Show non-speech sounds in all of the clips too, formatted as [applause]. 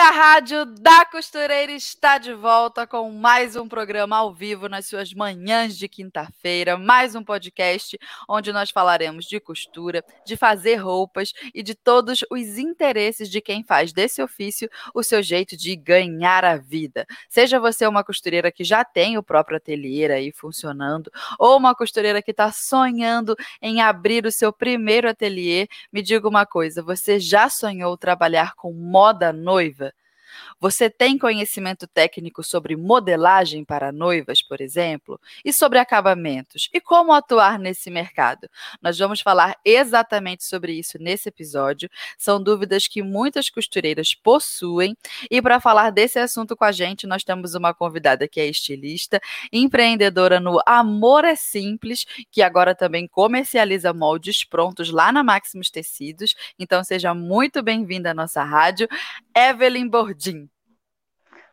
A Rádio da Costureira está de volta com mais um programa ao vivo nas suas manhãs de quinta-feira, mais um podcast onde nós falaremos de costura, de fazer roupas e de todos os interesses de quem faz desse ofício o seu jeito de ganhar a vida. Seja você uma costureira que já tem o próprio ateliê aí funcionando, ou uma costureira que está sonhando em abrir o seu primeiro ateliê, me diga uma coisa: você já sonhou trabalhar com moda noiva? Você tem conhecimento técnico sobre modelagem para noivas, por exemplo, e sobre acabamentos e como atuar nesse mercado? Nós vamos falar exatamente sobre isso nesse episódio. São dúvidas que muitas costureiras possuem. E para falar desse assunto com a gente, nós temos uma convidada que é estilista, empreendedora no Amor é Simples, que agora também comercializa moldes prontos lá na Maximus Tecidos. Então seja muito bem-vinda à nossa rádio, Evelyn Bordim.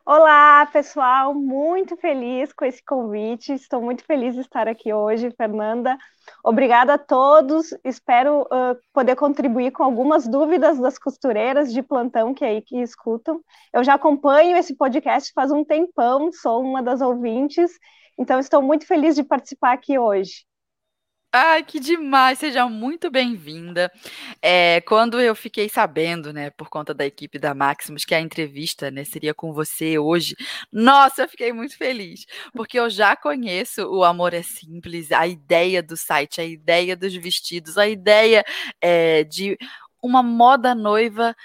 Olá, pessoal, muito feliz com esse convite. Estou muito feliz de estar aqui hoje, Fernanda. Obrigada a todos. Espero uh, poder contribuir com algumas dúvidas das costureiras de plantão que aí que escutam. Eu já acompanho esse podcast faz um tempão, sou uma das ouvintes, então estou muito feliz de participar aqui hoje. Ai, que demais! Seja muito bem-vinda. É, quando eu fiquei sabendo, né, por conta da equipe da Maximus, que a entrevista, né, seria com você hoje, nossa, eu fiquei muito feliz, porque eu já conheço o Amor é Simples, a ideia do site, a ideia dos vestidos, a ideia é, de uma moda noiva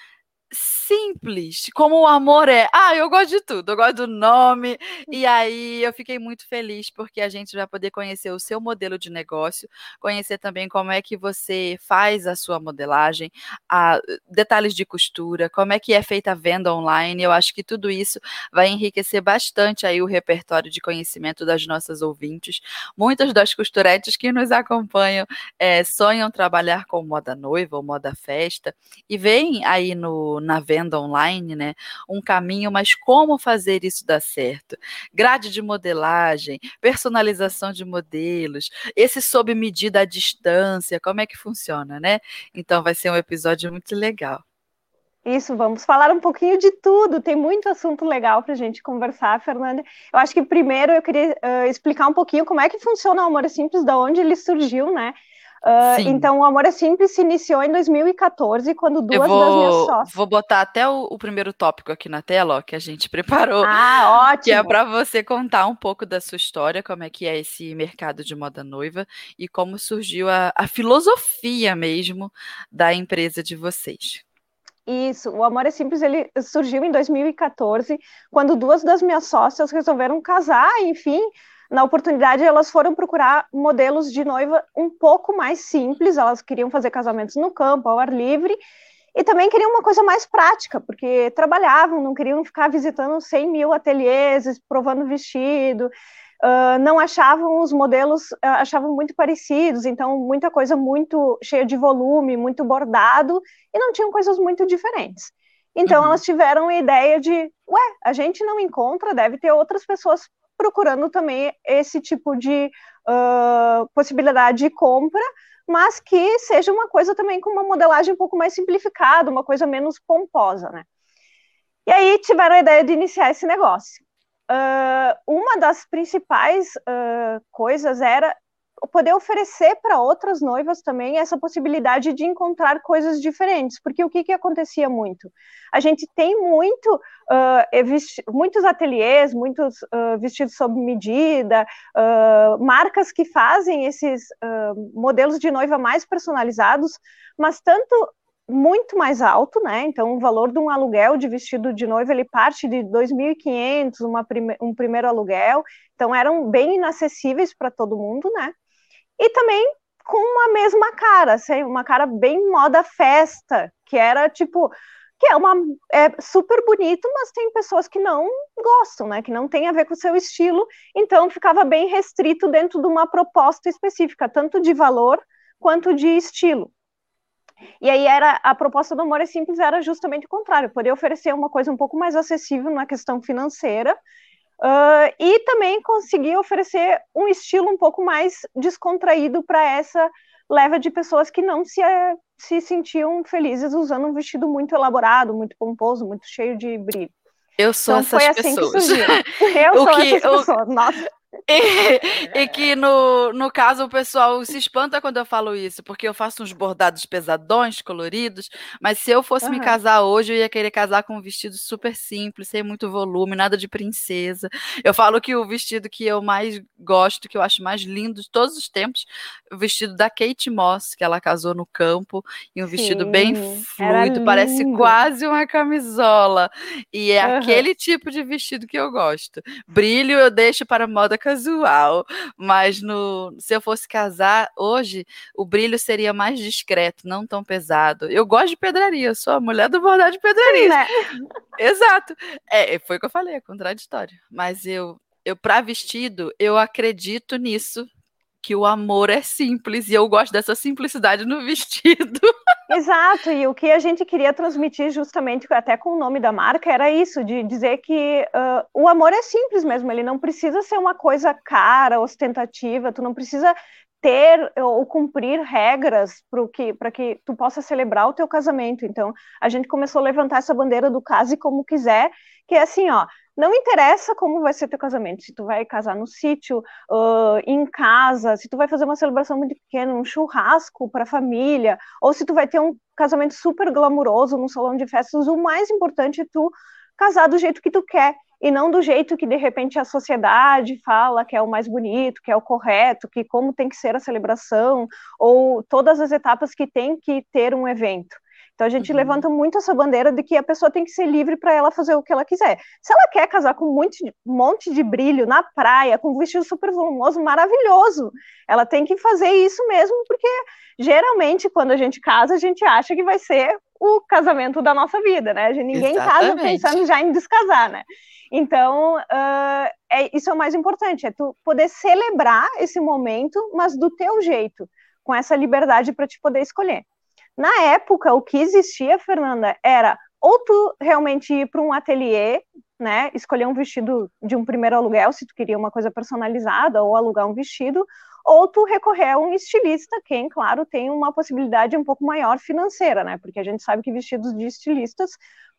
simples, como o amor é. Ah, eu gosto de tudo, eu gosto do nome. E aí eu fiquei muito feliz porque a gente vai poder conhecer o seu modelo de negócio, conhecer também como é que você faz a sua modelagem, a, detalhes de costura, como é que é feita a venda online. Eu acho que tudo isso vai enriquecer bastante aí o repertório de conhecimento das nossas ouvintes. Muitas das costuretes que nos acompanham é, sonham trabalhar com moda noiva ou moda festa e vem aí no na venda online, né? Um caminho, mas como fazer isso dar certo? Grade de modelagem, personalização de modelos, esse sob medida à distância, como é que funciona, né? Então vai ser um episódio muito legal. Isso, vamos falar um pouquinho de tudo. Tem muito assunto legal para a gente conversar, Fernanda. Eu acho que primeiro eu queria uh, explicar um pouquinho como é que funciona o Amor é Simples, da onde ele surgiu, né? Uh, então, o Amor é Simples se iniciou em 2014, quando duas vou, das minhas sócias. Vou botar até o, o, primeiro tópico aqui na tela, ó, que a gente [laughs] preparou. Ah, ótimo! Que é para você contar um pouco da sua história, como é que é esse mercado de moda noiva e como surgiu a, a filosofia mesmo da empresa de vocês. Isso, o Amor é Simples ele surgiu em 2014, quando duas das minhas sócias resolveram casar, enfim, na oportunidade, elas foram procurar modelos de noiva um pouco mais simples, elas queriam fazer casamentos no campo, ao ar livre, e também queriam uma coisa mais prática, porque trabalhavam, não queriam ficar visitando 100 mil ateliês, provando vestido, uh, não achavam os modelos, uh, achavam muito parecidos, então muita coisa muito cheia de volume, muito bordado, e não tinham coisas muito diferentes. Então uhum. elas tiveram a ideia de, ué, a gente não encontra, deve ter outras pessoas procurando também esse tipo de uh, possibilidade de compra, mas que seja uma coisa também com uma modelagem um pouco mais simplificada, uma coisa menos pomposa, né? E aí tiveram a ideia de iniciar esse negócio. Uh, uma das principais uh, coisas era poder oferecer para outras noivas também essa possibilidade de encontrar coisas diferentes, porque o que, que acontecia muito? A gente tem muito, uh, muitos ateliês, muitos uh, vestidos sob medida, uh, marcas que fazem esses modelos de noiva mais personalizados, mas tanto muito mais alto, né? Então, o valor de um aluguel de vestido de noiva ele parte de 2.500, prime um primeiro aluguel. Então, eram bem inacessíveis para todo mundo, né? E também com uma mesma cara, assim, uma cara bem moda festa, que era tipo que é uma é super bonito, mas tem pessoas que não gostam, né? Que não tem a ver com o seu estilo, então ficava bem restrito dentro de uma proposta específica, tanto de valor quanto de estilo. E aí era a proposta do Amor é Simples era justamente o contrário, poder oferecer uma coisa um pouco mais acessível na questão financeira uh, e também conseguir oferecer um estilo um pouco mais descontraído para essa leva de pessoas que não se, se sentiam felizes usando um vestido muito elaborado, muito pomposo, muito cheio de brilho. Eu sou então, essas assim pessoas. [laughs] Eu o sou que, essas pessoas. Nossa. E, e, que no, no caso o pessoal se espanta quando eu falo isso, porque eu faço uns bordados pesadões, coloridos, mas se eu fosse uhum. me casar hoje, eu ia querer casar com um vestido super simples, sem muito volume, nada de princesa. Eu falo que o vestido que eu mais gosto, que eu acho mais lindo de todos os tempos, o vestido da Kate Moss, que ela casou no campo, e um Sim, vestido bem fluido, parece quase uma camisola. E é uhum. aquele tipo de vestido que eu gosto. Brilho eu deixo para moda casual, mas no, se eu fosse casar hoje, o brilho seria mais discreto, não tão pesado. Eu gosto de pedraria, sou a mulher do bordado de pedraria. Né? [laughs] Exato. É, foi o que eu falei, é contraditório. Mas eu, eu para vestido, eu acredito nisso que o amor é simples e eu gosto dessa simplicidade no [laughs] vestido. Exato, e o que a gente queria transmitir justamente até com o nome da marca era isso, de dizer que uh, o amor é simples mesmo, ele não precisa ser uma coisa cara, ostentativa, tu não precisa ter ou cumprir regras para que, que tu possa celebrar o teu casamento. Então, a gente começou a levantar essa bandeira do case como quiser, que é assim, ó, não interessa como vai ser teu casamento, se tu vai casar no sítio, uh, em casa, se tu vai fazer uma celebração muito pequena, um churrasco para a família, ou se tu vai ter um casamento super glamuroso num salão de festas, o mais importante é tu casar do jeito que tu quer e não do jeito que de repente a sociedade fala que é o mais bonito, que é o correto, que como tem que ser a celebração ou todas as etapas que tem que ter um evento. Então a gente uhum. levanta muito essa bandeira de que a pessoa tem que ser livre para ela fazer o que ela quiser. Se ela quer casar com um monte de brilho na praia, com um vestido super volumoso, maravilhoso, ela tem que fazer isso mesmo, porque geralmente quando a gente casa, a gente acha que vai ser o casamento da nossa vida, né? Ninguém Exatamente. casa pensando já em descasar, né? Então, uh, é, isso é o mais importante, é tu poder celebrar esse momento, mas do teu jeito, com essa liberdade para te poder escolher. Na época, o que existia, Fernanda, era ou tu realmente ir para um ateliê, né, escolher um vestido de um primeiro aluguel, se tu queria uma coisa personalizada, ou alugar um vestido, ou tu recorrer a um estilista, quem, claro, tem uma possibilidade um pouco maior financeira, né, porque a gente sabe que vestidos de estilistas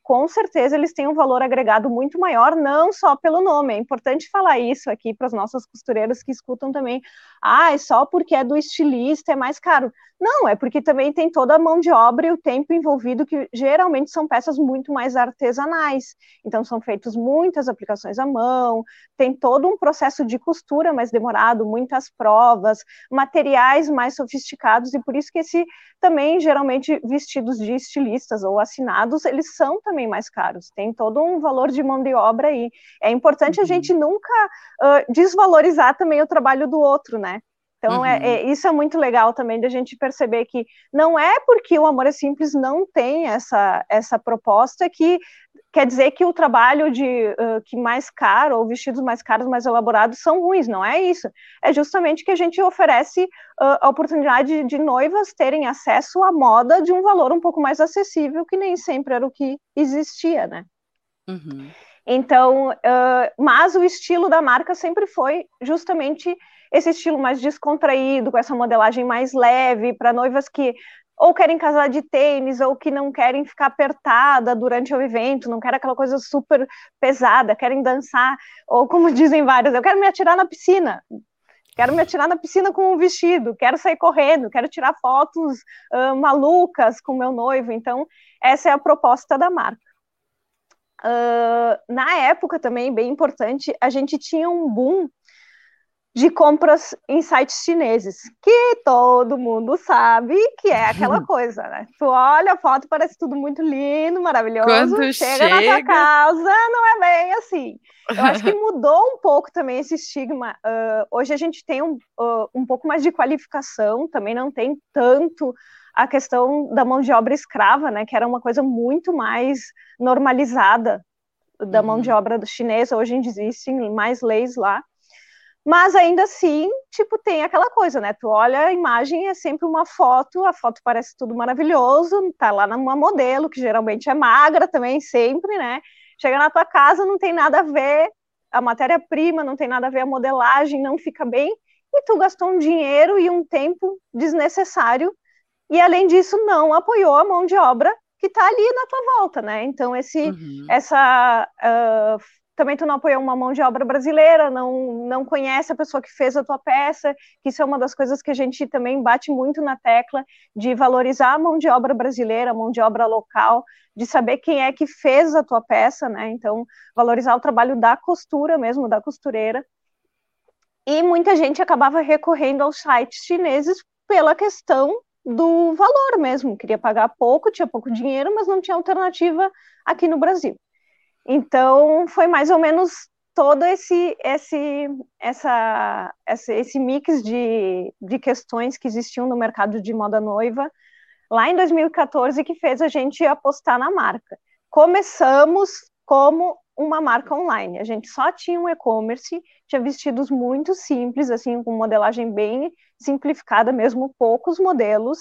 com certeza eles têm um valor agregado muito maior, não só pelo nome. É importante falar isso aqui para as nossas costureiras que escutam também. Ah, é só porque é do estilista é mais caro. Não, é porque também tem toda a mão de obra e o tempo envolvido, que geralmente são peças muito mais artesanais. Então, são feitas muitas aplicações à mão, tem todo um processo de costura mais demorado, muitas provas, materiais mais sofisticados, e por isso que esse também, geralmente, vestidos de estilistas ou assinados, eles são também mais caros. Tem todo um valor de mão de obra aí. É importante uhum. a gente nunca uh, desvalorizar também o trabalho do outro, né? Então, uhum. é, é, isso é muito legal também da gente perceber que não é porque o Amor é Simples não tem essa, essa proposta que quer dizer que o trabalho de uh, que mais caro, ou vestidos mais caros, mais elaborados, são ruins, não é isso. É justamente que a gente oferece uh, a oportunidade de noivas terem acesso à moda de um valor um pouco mais acessível, que nem sempre era o que existia, né? Uhum. Então, uh, mas o estilo da marca sempre foi justamente esse estilo mais descontraído, com essa modelagem mais leve, para noivas que ou querem casar de tênis, ou que não querem ficar apertada durante o evento, não querem aquela coisa super pesada, querem dançar, ou como [laughs] dizem várias, eu quero me atirar na piscina, quero me atirar na piscina com um vestido, quero sair correndo, quero tirar fotos uh, malucas com meu noivo. Então, essa é a proposta da marca. Uh, na época também, bem importante, a gente tinha um boom de compras em sites chineses, que todo mundo sabe que é aquela [laughs] coisa, né? Tu olha a foto, parece tudo muito lindo, maravilhoso, chega, chega na tua casa, não é bem assim. Eu acho que [laughs] mudou um pouco também esse estigma. Uh, hoje a gente tem um, uh, um pouco mais de qualificação, também não tem tanto a questão da mão de obra escrava, né? Que era uma coisa muito mais normalizada da mão de uhum. obra chinesa. Hoje existem mais leis lá. Mas ainda assim, tipo, tem aquela coisa, né? Tu olha a imagem, é sempre uma foto, a foto parece tudo maravilhoso, tá lá numa modelo, que geralmente é magra também, sempre, né? Chega na tua casa, não tem nada a ver, a matéria-prima não tem nada a ver, a modelagem não fica bem, e tu gastou um dinheiro e um tempo desnecessário, e além disso, não apoiou a mão de obra que tá ali na tua volta, né? Então, esse, uhum. essa. Uh, também tu não apoia uma mão de obra brasileira, não, não conhece a pessoa que fez a tua peça, que isso é uma das coisas que a gente também bate muito na tecla, de valorizar a mão de obra brasileira, a mão de obra local, de saber quem é que fez a tua peça, né? Então, valorizar o trabalho da costura mesmo, da costureira. E muita gente acabava recorrendo aos sites chineses pela questão do valor mesmo, queria pagar pouco, tinha pouco dinheiro, mas não tinha alternativa aqui no Brasil. Então, foi mais ou menos todo esse esse essa, esse, mix de, de questões que existiam no mercado de moda noiva lá em 2014 que fez a gente apostar na marca. Começamos como uma marca online. A gente só tinha um e-commerce, tinha vestidos muito simples, assim, com modelagem bem simplificada mesmo, poucos modelos.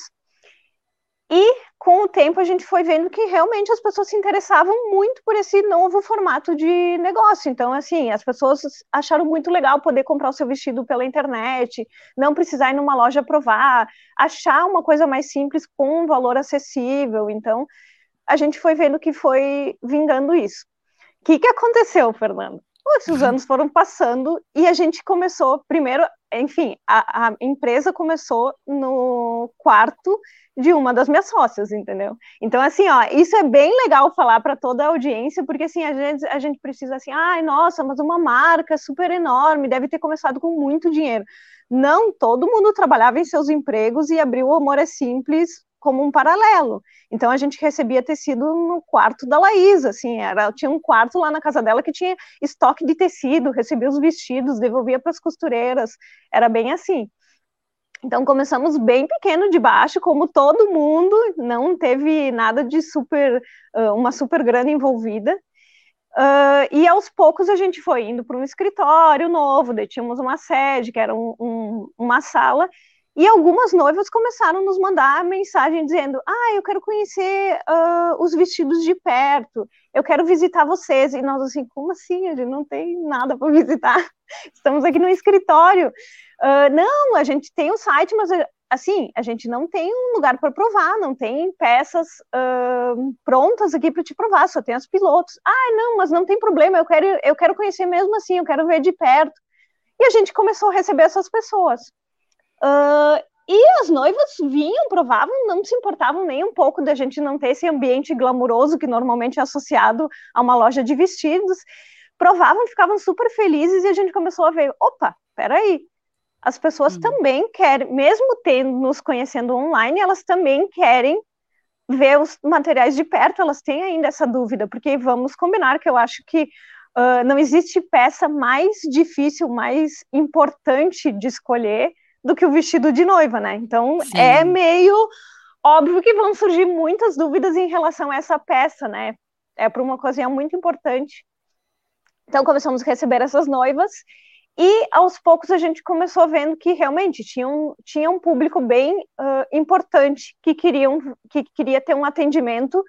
E com o tempo a gente foi vendo que realmente as pessoas se interessavam muito por esse novo formato de negócio. Então, assim, as pessoas acharam muito legal poder comprar o seu vestido pela internet, não precisar ir numa loja provar, achar uma coisa mais simples com um valor acessível. Então, a gente foi vendo que foi vingando isso. O que, que aconteceu, Fernando? Os anos foram passando e a gente começou, primeiro, enfim, a, a empresa começou no quarto de uma das minhas sócias, entendeu? Então, assim, ó, isso é bem legal falar para toda a audiência, porque assim, a gente, a gente precisa assim, ai, nossa, mas uma marca super enorme, deve ter começado com muito dinheiro. Não, todo mundo trabalhava em seus empregos e abriu o Amor é Simples como um paralelo. Então a gente recebia tecido no quarto da Laís, assim, era, tinha um quarto lá na casa dela que tinha estoque de tecido, recebia os vestidos, devolvia para as costureiras, era bem assim. Então começamos bem pequeno de baixo, como todo mundo, não teve nada de super, uma super grana envolvida. Uh, e aos poucos a gente foi indo para um escritório novo, daí tínhamos uma sede, que era um, um, uma sala, e algumas noivas começaram a nos mandar mensagem dizendo: Ah, eu quero conhecer uh, os vestidos de perto, eu quero visitar vocês. E nós, assim, como assim? A gente não tem nada para visitar. [laughs] Estamos aqui no escritório. Uh, não, a gente tem o um site, mas assim, a gente não tem um lugar para provar, não tem peças uh, prontas aqui para te provar, só tem as pilotos. Ah, não, mas não tem problema, eu quero, eu quero conhecer mesmo assim, eu quero ver de perto. E a gente começou a receber essas pessoas. Uh, e as noivas vinham, provavam, não se importavam nem um pouco da gente não ter esse ambiente glamuroso que normalmente é associado a uma loja de vestidos. Provavam, ficavam super felizes e a gente começou a ver: opa, peraí, as pessoas hum. também querem, mesmo tendo nos conhecendo online, elas também querem ver os materiais de perto, elas têm ainda essa dúvida, porque vamos combinar que eu acho que uh, não existe peça mais difícil, mais importante de escolher do que o vestido de noiva, né? Então Sim. é meio óbvio que vão surgir muitas dúvidas em relação a essa peça, né? É para uma ocasião muito importante. Então começamos a receber essas noivas e aos poucos a gente começou vendo que realmente tinha um, tinha um público bem uh, importante que queriam que queria ter um atendimento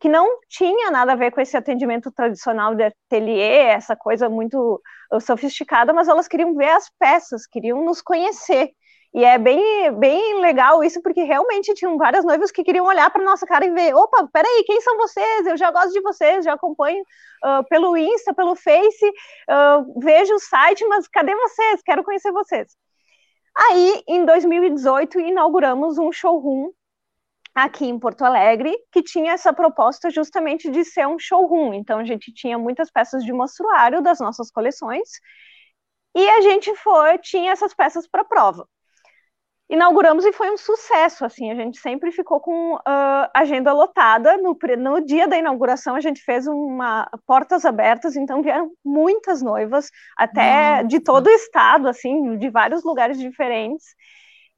que não tinha nada a ver com esse atendimento tradicional de ateliê, essa coisa muito sofisticada, mas elas queriam ver as peças, queriam nos conhecer. E é bem, bem legal isso, porque realmente tinham várias noivas que queriam olhar para nossa cara e ver: opa, peraí, quem são vocês? Eu já gosto de vocês, já acompanho uh, pelo Insta, pelo Face, uh, vejo o site, mas cadê vocês? Quero conhecer vocês. Aí, em 2018, inauguramos um showroom aqui em Porto Alegre, que tinha essa proposta justamente de ser um showroom. Então, a gente tinha muitas peças de mostruário das nossas coleções e a gente foi, tinha essas peças para prova. Inauguramos e foi um sucesso, assim, a gente sempre ficou com uh, agenda lotada. No, no dia da inauguração, a gente fez uma portas abertas, então vieram muitas noivas, até Nossa. de todo o estado, assim, de vários lugares diferentes.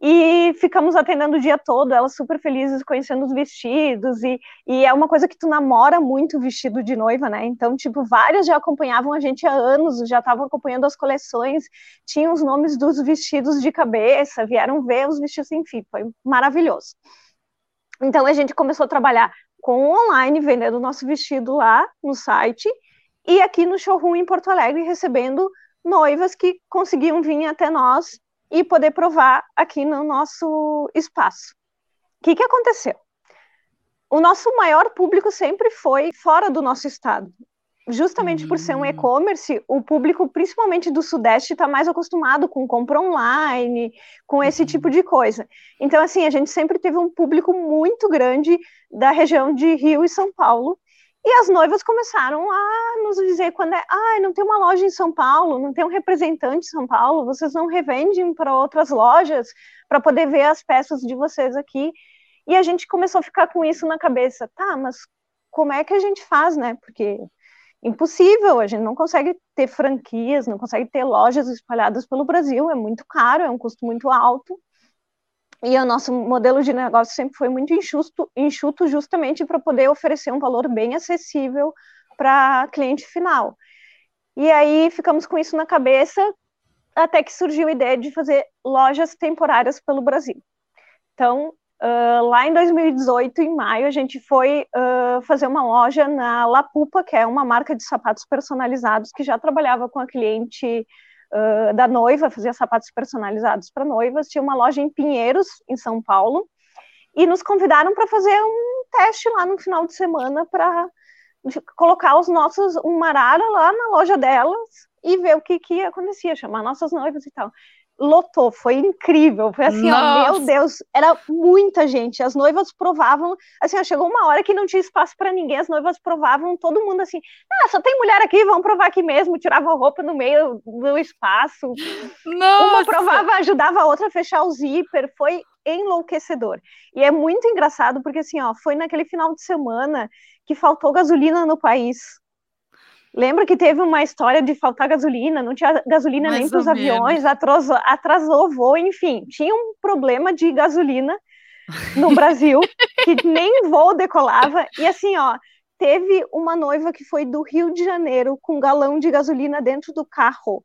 E ficamos atendendo o dia todo, elas super felizes, conhecendo os vestidos, e, e é uma coisa que tu namora muito vestido de noiva, né? Então, tipo, várias já acompanhavam a gente há anos, já estavam acompanhando as coleções, tinham os nomes dos vestidos de cabeça, vieram ver os vestidos, enfim, foi maravilhoso. Então, a gente começou a trabalhar com online, vendendo nosso vestido lá no site, e aqui no showroom em Porto Alegre, recebendo noivas que conseguiam vir até nós e poder provar aqui no nosso espaço. O que, que aconteceu? O nosso maior público sempre foi fora do nosso estado. Justamente por ser um hum. e-commerce, o público, principalmente do Sudeste, está mais acostumado com compra online, com esse tipo uhum. de coisa. Então, assim, a gente sempre teve um público muito grande da região de Rio e São Paulo, e as noivas começaram a nos dizer quando é, ah, não tem uma loja em São Paulo, não tem um representante em São Paulo, vocês não revendem para outras lojas para poder ver as peças de vocês aqui. E a gente começou a ficar com isso na cabeça, tá, mas como é que a gente faz, né? Porque impossível, a gente não consegue ter franquias, não consegue ter lojas espalhadas pelo Brasil, é muito caro, é um custo muito alto. E o nosso modelo de negócio sempre foi muito enxuto, enxuto justamente para poder oferecer um valor bem acessível para cliente final. E aí ficamos com isso na cabeça, até que surgiu a ideia de fazer lojas temporárias pelo Brasil. Então, uh, lá em 2018, em maio, a gente foi uh, fazer uma loja na La Pupa, que é uma marca de sapatos personalizados que já trabalhava com a cliente uh, da noiva, fazia sapatos personalizados para noivas. Tinha uma loja em Pinheiros, em São Paulo, e nos convidaram para fazer um teste lá no final de semana para colocar os nossos, um marara lá na loja delas e ver o que, que acontecia, chamar nossas noivas e tal lotou, foi incrível, foi assim, ó, meu Deus, era muita gente, as noivas provavam, assim, ó, chegou uma hora que não tinha espaço para ninguém, as noivas provavam, todo mundo assim, ah, só tem mulher aqui, vamos provar aqui mesmo, tirava a roupa no meio do espaço, Nossa. uma provava, ajudava a outra a fechar o zíper, foi enlouquecedor, e é muito engraçado, porque assim, ó, foi naquele final de semana que faltou gasolina no país, Lembra que teve uma história de faltar gasolina, não tinha gasolina Mais nem para os aviões, atrasou, atrasou o voo, enfim, tinha um problema de gasolina no Brasil, [laughs] que nem voo decolava, e assim, ó, teve uma noiva que foi do Rio de Janeiro com um galão de gasolina dentro do carro,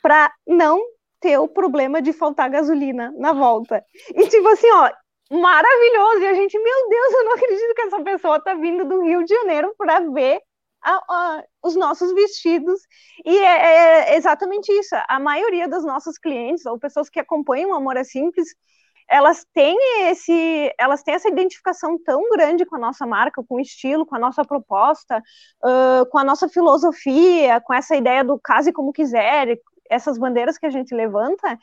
para não ter o problema de faltar gasolina na volta. E tipo assim, ó, maravilhoso, e a gente, meu Deus, eu não acredito que essa pessoa tá vindo do Rio de Janeiro para ver a, a, os nossos vestidos. E é, é, exatamente isso. A maioria dos nossos clientes, ou pessoas que acompanham o Amor é Simples, elas têm esse, elas têm essa identificação tão grande com a nossa marca, com o estilo, com a nossa proposta, uh, com a nossa filosofia, com essa ideia do case como quiser, essas bandeiras que a gente levanta,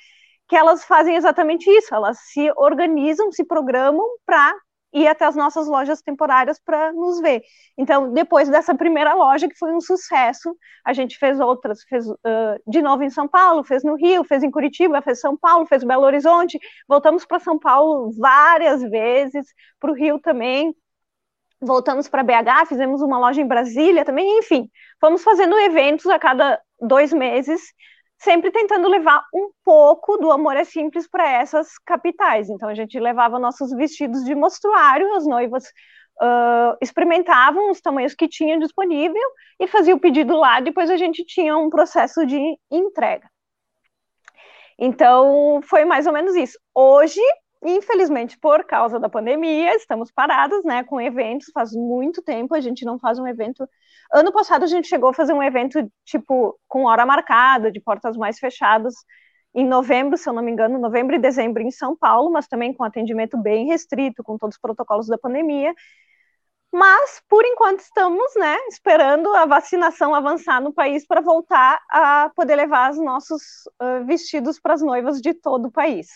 que elas fazem exatamente isso. Elas se organizam, se programam para ir até as nossas lojas temporárias para nos ver. Então, depois dessa primeira loja, que foi um sucesso, a gente fez outras, fez uh, de novo em São Paulo, fez no Rio, fez em Curitiba, fez São Paulo, fez Belo Horizonte, voltamos para São Paulo várias vezes, para o Rio também, voltamos para BH, fizemos uma loja em Brasília também, enfim, fomos fazendo eventos a cada dois meses, sempre tentando levar um pouco do amor é simples para essas capitais. Então a gente levava nossos vestidos de mostruário, as noivas uh, experimentavam os tamanhos que tinham disponível e fazia o pedido lá. Depois a gente tinha um processo de entrega. Então foi mais ou menos isso. Hoje Infelizmente, por causa da pandemia, estamos parados, né, com eventos. Faz muito tempo a gente não faz um evento. Ano passado a gente chegou a fazer um evento tipo com hora marcada, de portas mais fechadas, em novembro, se eu não me engano, novembro e dezembro em São Paulo, mas também com atendimento bem restrito, com todos os protocolos da pandemia. Mas, por enquanto, estamos né, esperando a vacinação avançar no país para voltar a poder levar os nossos uh, vestidos para as noivas de todo o país.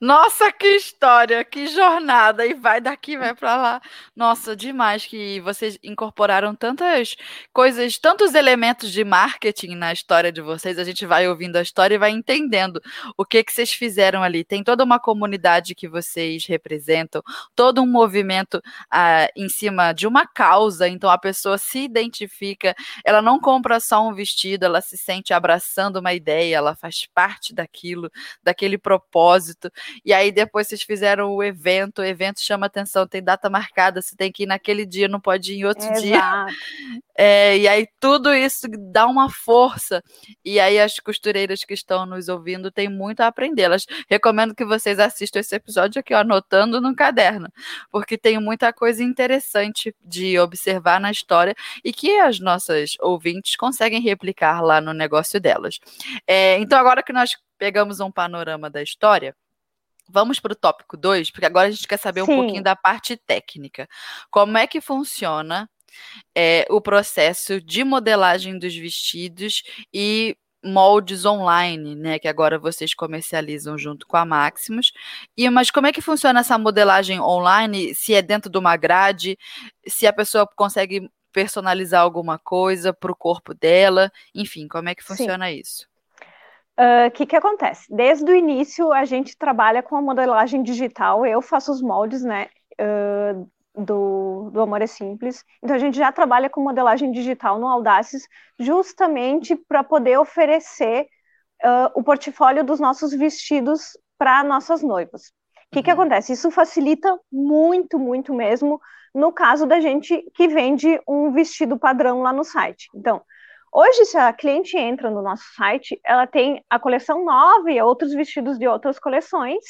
Nossa, que história, que jornada! E vai daqui, vai para lá. Nossa, demais que vocês incorporaram tantas coisas, tantos elementos de marketing na história de vocês. A gente vai ouvindo a história e vai entendendo o que que vocês fizeram ali. Tem toda uma comunidade que vocês representam, todo um movimento ah, em cima de uma causa. Então a pessoa se identifica, ela não compra só um vestido, ela se sente abraçando uma ideia, ela faz parte daquilo, daquele propósito. E aí depois vocês fizeram o evento, o evento chama atenção, tem data marcada, você tem que ir naquele dia, não pode ir em outro Exato. dia. [laughs] É, e aí tudo isso dá uma força. E aí as costureiras que estão nos ouvindo têm muito a aprender. Elas recomendo que vocês assistam esse episódio aqui, ó, anotando no caderno, porque tem muita coisa interessante de observar na história e que as nossas ouvintes conseguem replicar lá no negócio delas. É, então, agora que nós pegamos um panorama da história, Vamos para o tópico 2, porque agora a gente quer saber Sim. um pouquinho da parte técnica. Como é que funciona é, o processo de modelagem dos vestidos e moldes online, né, que agora vocês comercializam junto com a Maximus. E mas como é que funciona essa modelagem online? Se é dentro de uma grade, se a pessoa consegue personalizar alguma coisa para o corpo dela, enfim, como é que funciona Sim. isso? O uh, ah, que, que acontece? Desde o início, a gente trabalha com a modelagem digital, eu faço os moldes, né, uh, do, do Amor é Simples. Então, a gente já trabalha com modelagem digital no Audaces, justamente para poder oferecer uh, o portfólio dos nossos vestidos para nossas noivas. O que, que uhum. acontece? Isso facilita muito, muito mesmo no caso da gente que vende um vestido padrão lá no site. Então, Hoje, se a cliente entra no nosso site, ela tem a coleção nova e outros vestidos de outras coleções.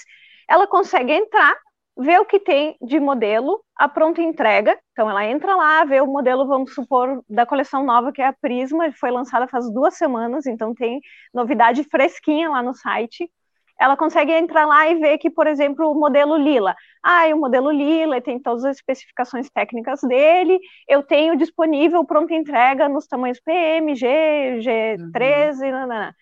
Ela consegue entrar, ver o que tem de modelo, a pronta entrega. Então, ela entra lá, vê o modelo, vamos supor, da coleção nova, que é a Prisma, foi lançada faz duas semanas, então tem novidade fresquinha lá no site ela consegue entrar lá e ver que, por exemplo, o modelo Lila. Ah, o modelo Lila tem todas as especificações técnicas dele, eu tenho disponível pronta entrega nos tamanhos PM, G, G13, uhum. Nanana.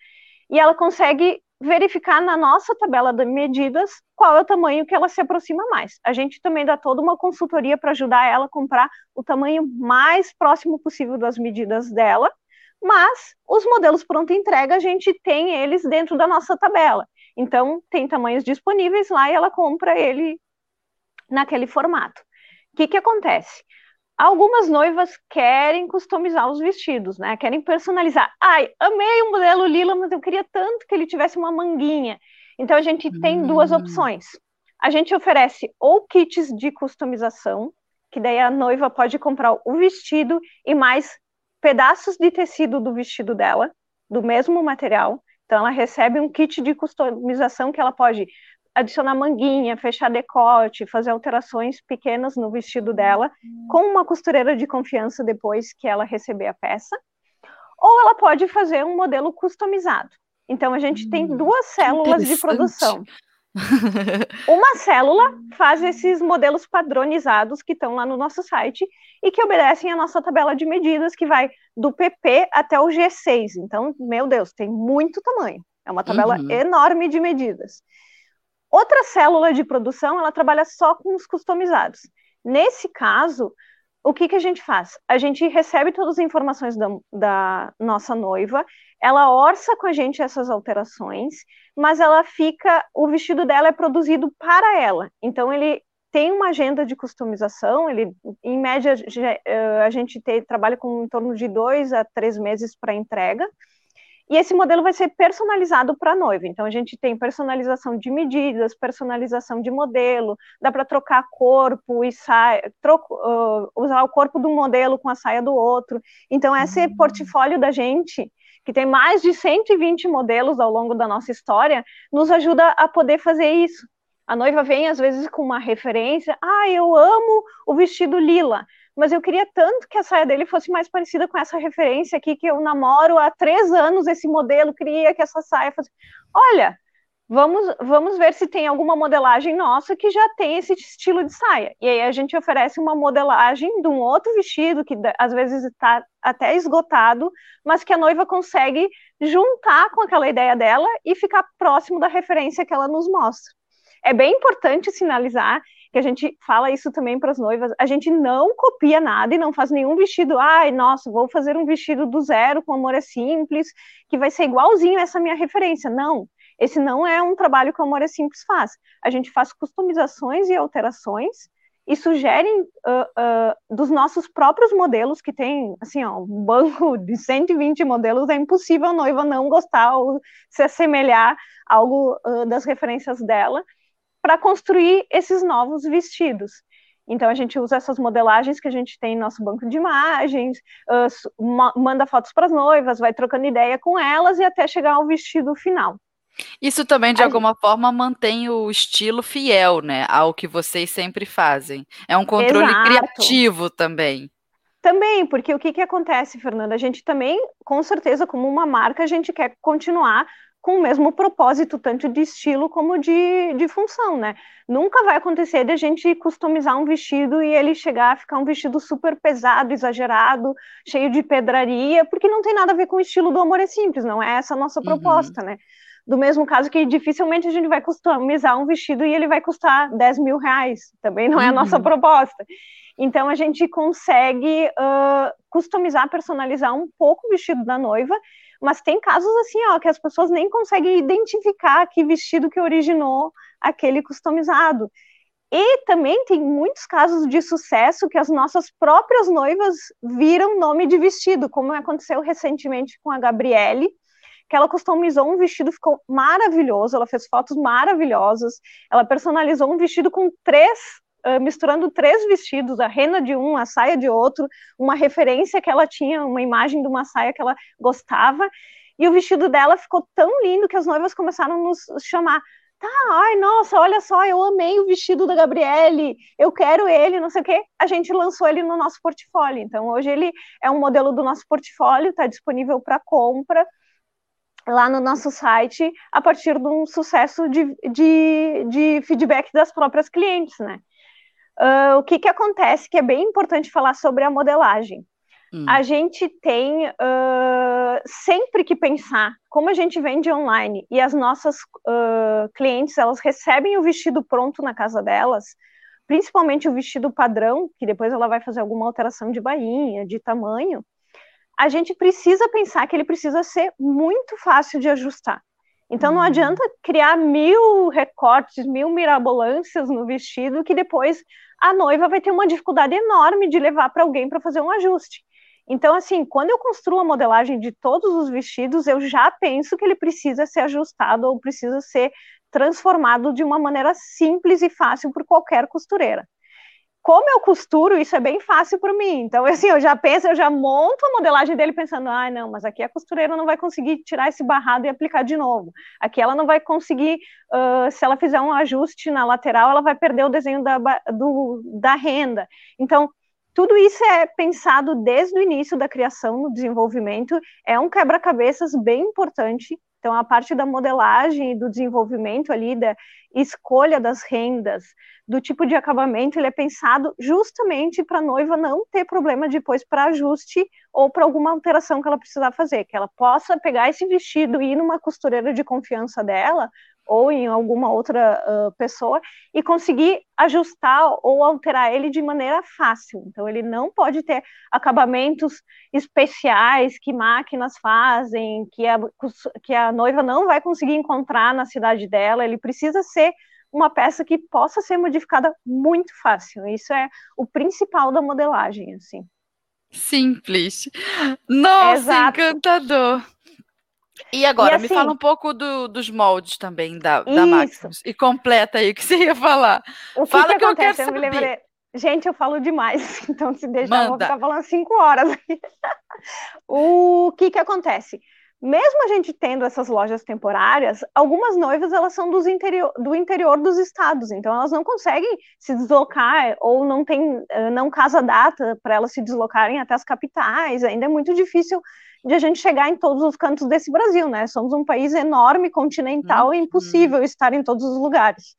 e ela consegue verificar na nossa tabela de medidas qual é o tamanho que ela se aproxima mais. A gente também dá toda uma consultoria para ajudar ela a comprar o tamanho mais próximo possível das medidas dela, mas os modelos pronta entrega a gente tem eles dentro da nossa tabela. Então, tem tamanhos disponíveis lá e ela compra ele naquele formato. O que, que acontece? Algumas noivas querem customizar os vestidos, né? Querem personalizar. Ai, amei o modelo lila, mas eu queria tanto que ele tivesse uma manguinha. Então a gente tem hum. duas opções. A gente oferece ou kits de customização, que daí a noiva pode comprar o vestido e mais pedaços de tecido do vestido dela, do mesmo material. Então, ela recebe um kit de customização que ela pode adicionar manguinha, fechar decote, fazer alterações pequenas no vestido dela, com uma costureira de confiança depois que ela receber a peça. Ou ela pode fazer um modelo customizado. Então, a gente tem hum, duas células de produção. [laughs] Uma célula faz esses modelos padronizados que estão lá no nosso site e que obedecem à nossa tabela de medidas, que vai do PP até o G6. Então, meu Deus, tem muito tamanho. É uma tabela uhum. enorme de medidas. Outra célula de produção, ela trabalha só com os customizados. Nesse caso, o que, que a gente faz? A gente recebe todas as informações da, da nossa noiva, ela orça com a gente essas alterações, mas ela fica, o vestido dela é produzido para ela. Então ele tem uma agenda de customização, ele, em média, eh, a gente trabalha com em torno de dois a três meses para entrega, e esse modelo vai ser personalizado para a noiva. Então, a gente tem personalização de medidas, personalização de modelo, dá para trocar corpo e saia, troco, uh, usar o corpo do modelo com a saia do outro. Então, esse uhum. portfólio da gente, que tem mais de 120 modelos ao longo da nossa história, nos ajuda a poder fazer isso. A noiva vem, às vezes, com uma referência. Ah, eu amo o vestido lila mas eu queria tanto que a saia dele fosse mais parecida com essa referência aqui, que eu namoro há três anos esse modelo, queria que essa saia fosse. Olha, vamos, vamos ver se tem alguma modelagem nossa que já tem esse estilo de saia. E aí a gente oferece uma modelagem de um outro vestido, que às vezes está até esgotado, mas que a noiva consegue juntar com aquela ideia dela e ficar próximo da referência que ela nos mostra. é bem importante sinalizar que a gente fala isso também para as noivas, a gente não copia nada e não faz nenhum vestido, ai, nossa, vou fazer um vestido do zero com amor é simples, que vai ser igualzinho essa minha referência. Não, esse não é um trabalho que o Amor é Simples faz. A gente faz customizações e alterações e sugerem uh, uh, dos nossos próprios modelos, que tem, assim, ó, um banco [laughs] de 120 modelos, é impossível a noiva não gostar ou se assemelhar a algo uh, das referências dela, para construir esses novos vestidos. Então a gente usa essas modelagens que a gente tem em nosso banco de imagens, manda fotos para as noivas, vai trocando ideia com elas e até chegar ao vestido final. Isso também, de a alguma gente... forma, mantém o estilo fiel, né, ao que vocês sempre fazem. É um controle Exato. criativo também. Também, porque o que, que acontece, Fernanda? A gente também, com certeza, como uma marca, a gente quer continuar com o mesmo propósito, tanto de estilo como de, de função, né? Nunca vai acontecer de a gente customizar um vestido e ele chegar a ficar um vestido super pesado, exagerado, cheio de pedraria, porque não tem nada a ver com o estilo do Amor é Simples, não é essa a nossa uhum. proposta, né? do mesmo caso que dificilmente a gente vai customizar um vestido e ele vai custar 10 mil reais, também não é a nossa uhum. proposta. Então a gente consegue uh, customizar, personalizar um pouco o vestido da noiva, mas tem casos assim, ó, que as pessoas nem conseguem identificar que vestido que originou aquele customizado. E também tem muitos casos de sucesso que as nossas próprias noivas viram nome de vestido, como aconteceu recentemente com a Gabriele, que ela customizou um vestido, ficou maravilhoso, ela fez fotos maravilhosas, ela personalizou um vestido com três, uh, misturando três vestidos, a rena de um, a saia de outro, uma referência que ela tinha, uma imagem de uma saia que ela gostava, e o vestido dela ficou tão lindo que as noivas começaram a nos chamar, tá, ai, nossa, olha só, eu amei o vestido da Gabriele, eu quero ele, não sei o quê. A gente lançou ele no nosso portfólio. Então, hoje ele é um modelo do nosso portfólio, está disponível para compra lá no nosso site a partir de um sucesso de, de, de feedback das próprias clientes, né? Uh, o que, que acontece que é bem importante falar sobre a modelagem. Hum. A gente tem uh, sempre que pensar como a gente vende online e as nossas uh, clientes elas recebem o vestido pronto na casa delas, principalmente o vestido padrão, que depois ela vai fazer alguma alteração de bainha, de tamanho a gente precisa pensar que ele precisa ser muito fácil de ajustar. Então não uhum. adianta criar mil recortes, mil mirabolâncias no vestido que depois a noiva vai ter uma dificuldade enorme de levar para alguém para fazer um ajuste. Então, assim, quando eu construo a modelagem de todos os vestidos, eu já penso que ele precisa ser ajustado ou precisa ser transformado de uma maneira simples e fácil por qualquer costureira como eu costuro, isso é bem fácil para mim. Então, assim, eu já penso, eu já monto a modelagem dele pensando, ah, não, mas aqui a costureira não vai conseguir tirar esse barrado e aplicar de novo. Aqui ela não vai conseguir, uh, se ela fizer um ajuste na lateral, ela vai perder o desenho da, do, da renda. Então, tudo isso é pensado desde o início da criação, no desenvolvimento, é um quebra-cabeças bem importante então, a parte da modelagem e do desenvolvimento ali, da escolha das rendas, do tipo de acabamento, ele é pensado justamente para a noiva não ter problema depois para ajuste ou para alguma alteração que ela precisar fazer, que ela possa pegar esse vestido e ir numa costureira de confiança dela, ou em alguma outra uh, pessoa e conseguir ajustar ou alterar ele de maneira fácil. Então, ele não pode ter acabamentos especiais que máquinas fazem, que a, que a noiva não vai conseguir encontrar na cidade dela. Ele precisa ser uma peça que possa ser modificada muito fácil. Isso é o principal da modelagem, assim. Simples. Nossa, Exato. encantador. E agora, e assim, me fala um pouco do, dos moldes também da, da Maximus. E completa aí o que [laughs] você ia falar. O que fala que, que eu quero saber. lembrei... Gente, eu falo demais, [laughs] então se deixar, Manda. eu vou ficar falando cinco horas. [laughs] o que que acontece? Mesmo a gente tendo essas lojas temporárias, algumas noivas elas são dos interior, do interior dos estados, então elas não conseguem se deslocar ou não tem eh, não casa data para elas se deslocarem até as capitais. Ainda é muito difícil de a gente chegar em todos os cantos desse Brasil, né? Somos um país enorme, continental, uhum. é impossível estar em todos os lugares.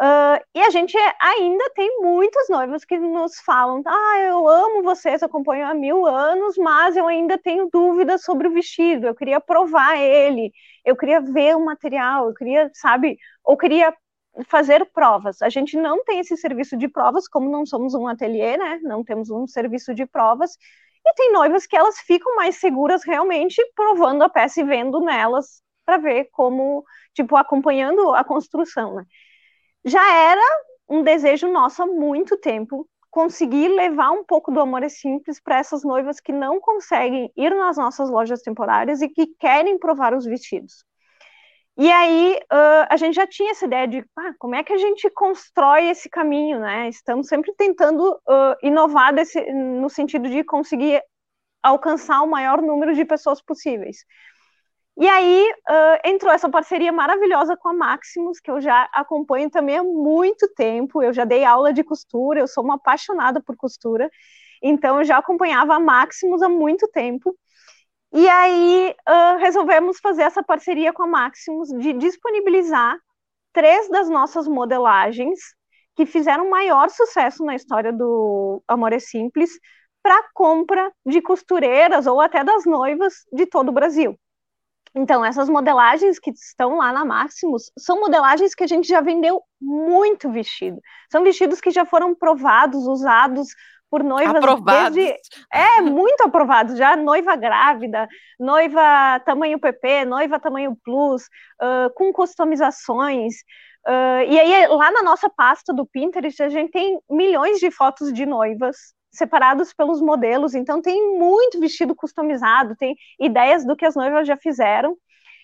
Uh, e a gente ainda tem muitas noivas que nos falam: ah, eu amo vocês, acompanho há mil anos, mas eu ainda tenho dúvidas sobre o vestido, eu queria provar ele, eu queria ver o material, eu queria, sabe, ou queria fazer provas. A gente não tem esse serviço de provas, como não somos um ateliê, né? Não temos um serviço de provas. E tem noivas que elas ficam mais seguras realmente provando a peça e vendo nelas para ver como, tipo, acompanhando a construção, né? Já era um desejo nosso há muito tempo conseguir levar um pouco do amor é simples para essas noivas que não conseguem ir nas nossas lojas temporárias e que querem provar os vestidos. E aí uh, a gente já tinha essa ideia de ah, como é que a gente constrói esse caminho, né? Estamos sempre tentando uh, inovar desse, no sentido de conseguir alcançar o maior número de pessoas possíveis. E aí uh, entrou essa parceria maravilhosa com a Maximus, que eu já acompanho também há muito tempo. Eu já dei aula de costura, eu sou uma apaixonada por costura, então eu já acompanhava a Maximus há muito tempo. E aí uh, resolvemos fazer essa parceria com a Maximus de disponibilizar três das nossas modelagens que fizeram maior sucesso na história do Amor é Simples para compra de costureiras ou até das noivas de todo o Brasil. Então, essas modelagens que estão lá na Maximus são modelagens que a gente já vendeu muito vestido. São vestidos que já foram provados, usados por noivas aprovados. desde é muito aprovados já. Noiva grávida noiva tamanho PP noiva tamanho plus uh, com customizações. uh, e aí lá na nossa pasta do Pinterest a gente tem milhões de fotos de noivas separados pelos modelos. Então tem muito vestido customizado tem ideias do que as noivas já fizeram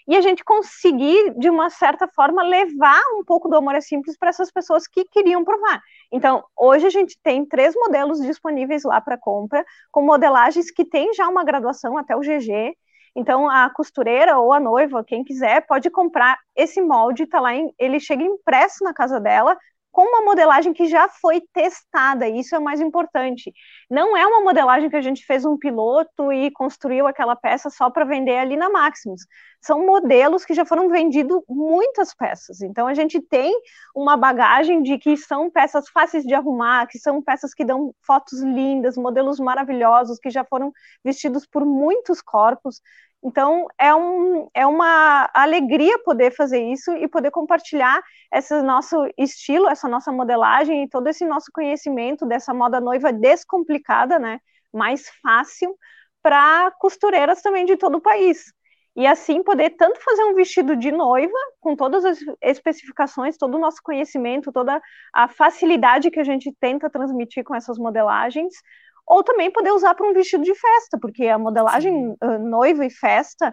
e a gente conseguir, de uma certa forma, levar um pouco do amor é simples para essas pessoas que queriam provar. Então, hoje a gente tem três modelos disponíveis lá para compra, com modelagens que têm já uma graduação até o GG. Então, a costureira ou a noiva, quem quiser, pode comprar esse molde, tá lá, em, ele chega impresso na casa dela, com uma modelagem que já foi testada, isso é o mais importante. Não é uma modelagem que a gente fez um piloto e construiu aquela peça só para vender ali na Maximus. São modelos que já foram vendidos muitas peças. Então a gente tem uma bagagem de que são peças fáceis de arrumar, que são peças que dão fotos lindas, modelos maravilhosos que já foram vestidos por muitos corpos. Então, é, um, é uma alegria poder fazer isso e poder compartilhar esse nosso estilo, essa nossa modelagem e todo esse nosso conhecimento dessa moda noiva descomplicada, né? Mais fácil para costureiras também de todo o país. E assim poder tanto fazer um vestido de noiva, com todas as especificações, todo o nosso conhecimento, toda a facilidade que a gente tenta transmitir com essas modelagens, ou também poder usar para um vestido de festa, porque a modelagem uh, noiva e festa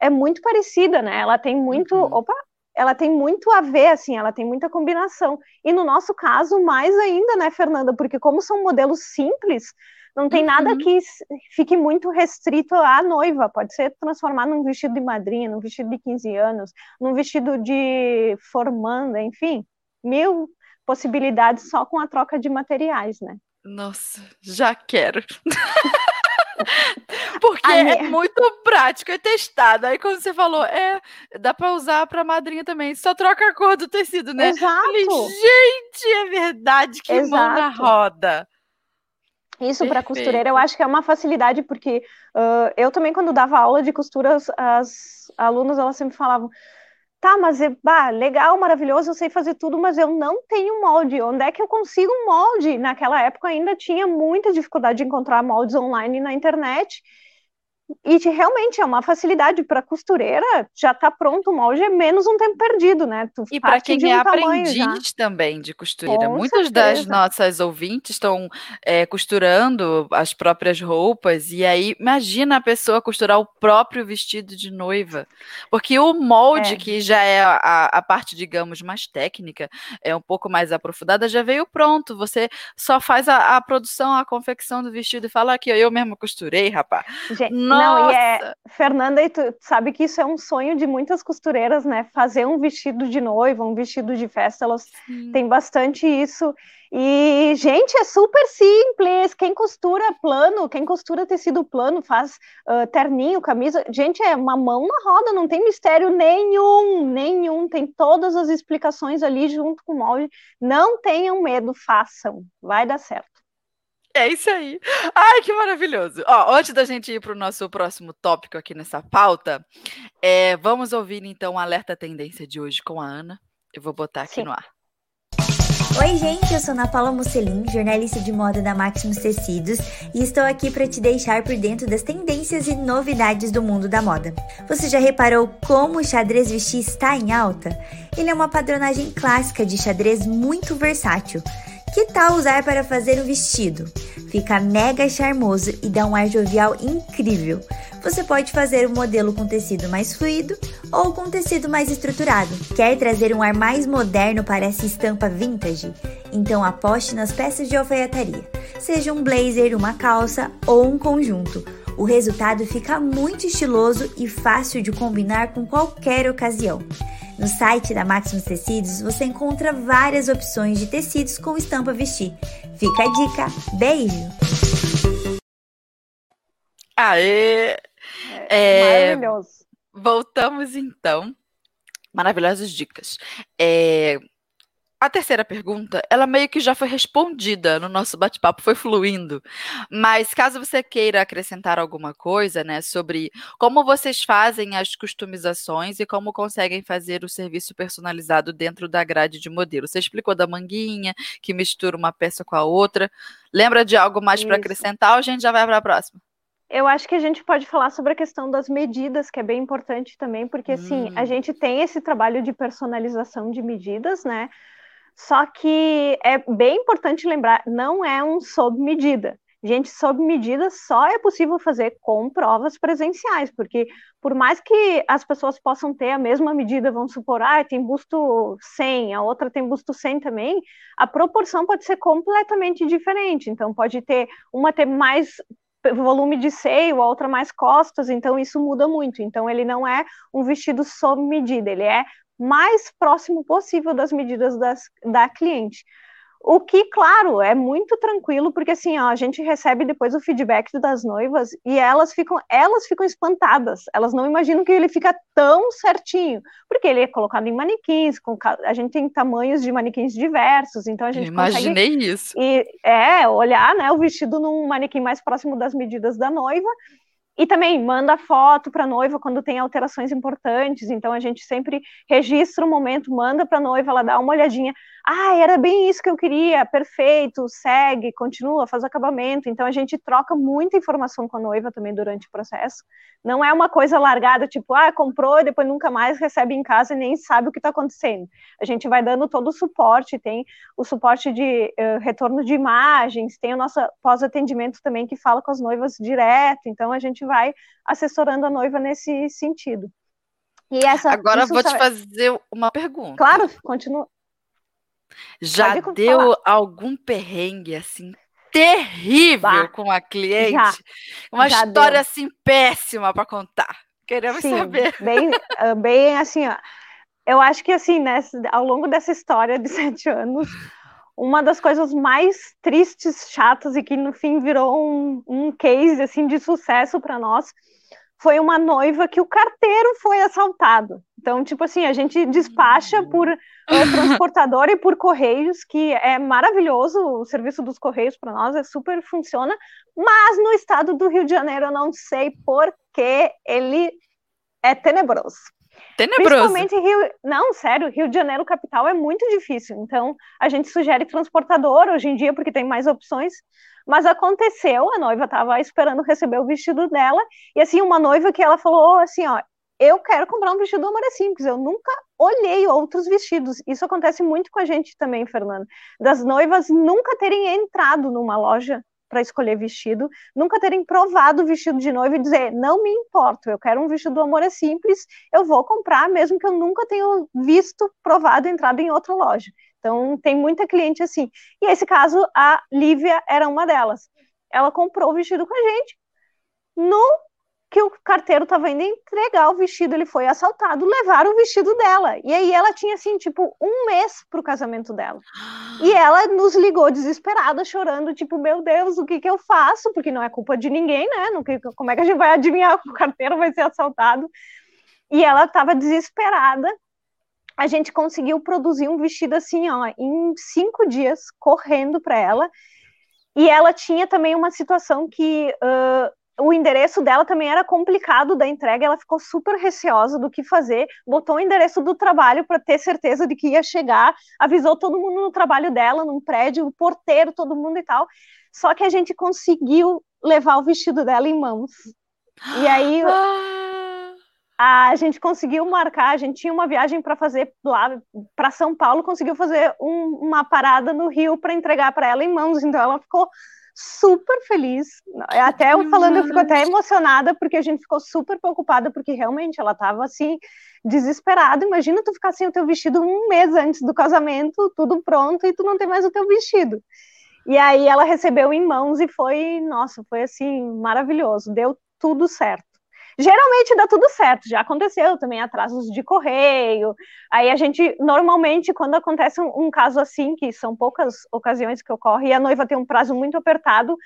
é muito parecida, né? Ela tem muito, uhum. opa, ela tem muito a ver, assim, ela tem muita combinação. E no nosso caso, mais ainda, né, Fernanda? Porque como são modelos simples, não tem uhum. nada que fique muito restrito à noiva. Pode ser transformado num vestido de madrinha, num vestido de 15 anos, num vestido de formanda, enfim, mil possibilidades só com a troca de materiais, né? Nossa, já quero. [laughs] Porque é muito prático, é testado. Aí quando você falou, é, dá para usar para madrinha também. Só troca a cor do tecido, né? Exato. Falei, gente, é verdade que Exato. mão na roda. Isso para costureira eu acho que é uma facilidade, porque uh, eu também, quando dava aula de costura, as, as alunas elas sempre falavam: Tá, mas é, bah, legal, maravilhoso, eu sei fazer tudo, mas eu não tenho molde. Onde é que eu consigo molde? Naquela época ainda tinha muita dificuldade de encontrar moldes online na internet. E realmente é uma facilidade para costureira, já está pronto o molde, é menos um tempo perdido, né? Tu e para quem é um aprendiz também de costureira. Com Muitas certeza. das nossas ouvintes estão é, costurando as próprias roupas, e aí imagina a pessoa costurar o próprio vestido de noiva. Porque o molde, é. que já é a, a parte, digamos, mais técnica, é um pouco mais aprofundada, já veio pronto. Você só faz a, a produção, a confecção do vestido e fala aqui, eu mesmo costurei, rapaz. Gente, não, e é, Fernanda, e tu sabe que isso é um sonho de muitas costureiras, né? Fazer um vestido de noiva, um vestido de festa, elas Sim. têm bastante isso. E, gente, é super simples. Quem costura plano, quem costura tecido plano, faz uh, terninho, camisa. Gente, é uma mão na roda, não tem mistério nenhum, nenhum. Tem todas as explicações ali junto com o molde. Não tenham medo, façam. Vai dar certo. É isso aí. Ai, que maravilhoso. Ó, antes da gente ir para o nosso próximo tópico aqui nessa pauta, é, vamos ouvir então o Alerta Tendência de hoje com a Ana. Eu vou botar aqui Sim. no ar. Oi, gente, eu sou Ana Paula Musselin, jornalista de moda da Maximus Tecidos, e estou aqui para te deixar por dentro das tendências e novidades do mundo da moda. Você já reparou como o xadrez vestir está em alta? Ele é uma padronagem clássica de xadrez muito versátil. Que tal usar para fazer um vestido? Fica mega charmoso e dá um ar jovial incrível. Você pode fazer um modelo com tecido mais fluido ou com tecido mais estruturado. Quer trazer um ar mais moderno para essa estampa vintage? Então aposte nas peças de alfaiataria. Seja um blazer, uma calça ou um conjunto. O resultado fica muito estiloso e fácil de combinar com qualquer ocasião. No site da Maximus Tecidos você encontra várias opções de tecidos com estampa vestir. Fica a dica. Beijo! Aê! É, maravilhoso. Voltamos então. Maravilhosas dicas. É, a terceira pergunta, ela meio que já foi respondida no nosso bate-papo, foi fluindo. Mas caso você queira acrescentar alguma coisa, né, sobre como vocês fazem as customizações e como conseguem fazer o serviço personalizado dentro da grade de modelo. Você explicou da manguinha, que mistura uma peça com a outra. Lembra de algo mais para acrescentar ou a gente já vai para a próxima? Eu acho que a gente pode falar sobre a questão das medidas, que é bem importante também, porque assim, a hum. gente tem esse trabalho de personalização de medidas, né? Só que é bem importante lembrar, não é um sob medida. Gente, sob medida só é possível fazer com provas presenciais, porque por mais que as pessoas possam ter a mesma medida, vamos supor, ah, tem busto 100, a outra tem busto 100 também, a proporção pode ser completamente diferente. Então, pode ter uma ter mais volume de seio, a outra mais costas, então isso muda muito. Então, ele não é um vestido sob medida, ele é mais próximo possível das medidas das, da cliente. O que, claro, é muito tranquilo, porque assim, ó, a gente recebe depois o feedback das noivas e elas ficam, elas ficam espantadas. Elas não imaginam que ele fica tão certinho, porque ele é colocado em manequins, com, a gente tem tamanhos de manequins diversos, então a gente Eu imaginei consegue, isso. E, é, olhar, né, o vestido num manequim mais próximo das medidas da noiva e também manda foto para a noiva quando tem alterações importantes. Então a gente sempre registra o momento, manda para a noiva, ela dá uma olhadinha. Ah, era bem isso que eu queria, perfeito, segue, continua, faz o acabamento. Então a gente troca muita informação com a noiva também durante o processo. Não é uma coisa largada, tipo, ah, comprou e depois nunca mais recebe em casa e nem sabe o que está acontecendo. A gente vai dando todo o suporte, tem o suporte de uh, retorno de imagens, tem o nosso pós-atendimento também que fala com as noivas direto. Então a gente vai assessorando a noiva nesse sentido. E essa, Agora vou te fazer uma pergunta. Claro, continua. Já deu falar. algum perrengue assim terrível bah, com a cliente? Já, Uma já história deu. assim péssima para contar. Queremos Sim, saber. Bem, ah, bem assim, ó. Eu acho que assim, né, ao longo dessa história de [laughs] sete anos, uma das coisas mais tristes, chatas e que no fim virou um, um case assim de sucesso para nós foi uma noiva que o carteiro foi assaltado. Então, tipo assim, a gente despacha por uh, transportador e por correios, que é maravilhoso o serviço dos correios para nós, é super funciona, mas no estado do Rio de Janeiro eu não sei por que ele é tenebroso. Tenebroso. Principalmente Rio. Não, sério, Rio de Janeiro capital é muito difícil. Então, a gente sugere transportador hoje em dia, porque tem mais opções. Mas aconteceu, a noiva estava esperando receber o vestido dela, e assim, uma noiva que ela falou assim, ó, eu quero comprar um vestido Amor é Simples, eu nunca olhei outros vestidos. Isso acontece muito com a gente também, Fernando. Das noivas nunca terem entrado numa loja para escolher vestido, nunca terem provado o vestido de noiva e dizer, não me importo, eu quero um vestido do amor é simples, eu vou comprar, mesmo que eu nunca tenha visto, provado, entrado em outra loja. Então, tem muita cliente assim. E esse caso, a Lívia era uma delas. Ela comprou o vestido com a gente. No que o carteiro estava indo entregar o vestido, ele foi assaltado, levaram o vestido dela. E aí ela tinha, assim, tipo, um mês para o casamento dela. E [gasps] ela nos ligou desesperada, chorando, tipo, meu Deus, o que que eu faço? Porque não é culpa de ninguém, né? Não, como é que a gente vai adivinhar que o carteiro vai ser assaltado? E ela estava desesperada. A gente conseguiu produzir um vestido assim, ó, em cinco dias, correndo para ela. E ela tinha também uma situação que uh, o endereço dela também era complicado da entrega, ela ficou super receosa do que fazer, botou o endereço do trabalho para ter certeza de que ia chegar, avisou todo mundo no trabalho dela, num prédio, o porteiro, todo mundo e tal. Só que a gente conseguiu levar o vestido dela em mãos. E aí [gasps] ah. a gente conseguiu marcar, a gente tinha uma viagem para fazer lá para São Paulo, conseguiu fazer um, uma parada no Rio para entregar para ela em mãos, então ela ficou super feliz. Até eu falando, eu fico até emocionada, porque a gente ficou super preocupada, porque realmente ela estava assim, desesperada. Imagina tu ficar sem o teu vestido um mês antes do casamento, tudo pronto, e tu não tem mais o teu vestido. E aí ela recebeu em mãos e foi, nossa, foi assim, maravilhoso, deu tudo certo. Geralmente dá tudo certo, já aconteceu também atrasos de correio. Aí a gente, normalmente, quando acontece um, um caso assim, que são poucas ocasiões que ocorre, e a noiva tem um prazo muito apertado,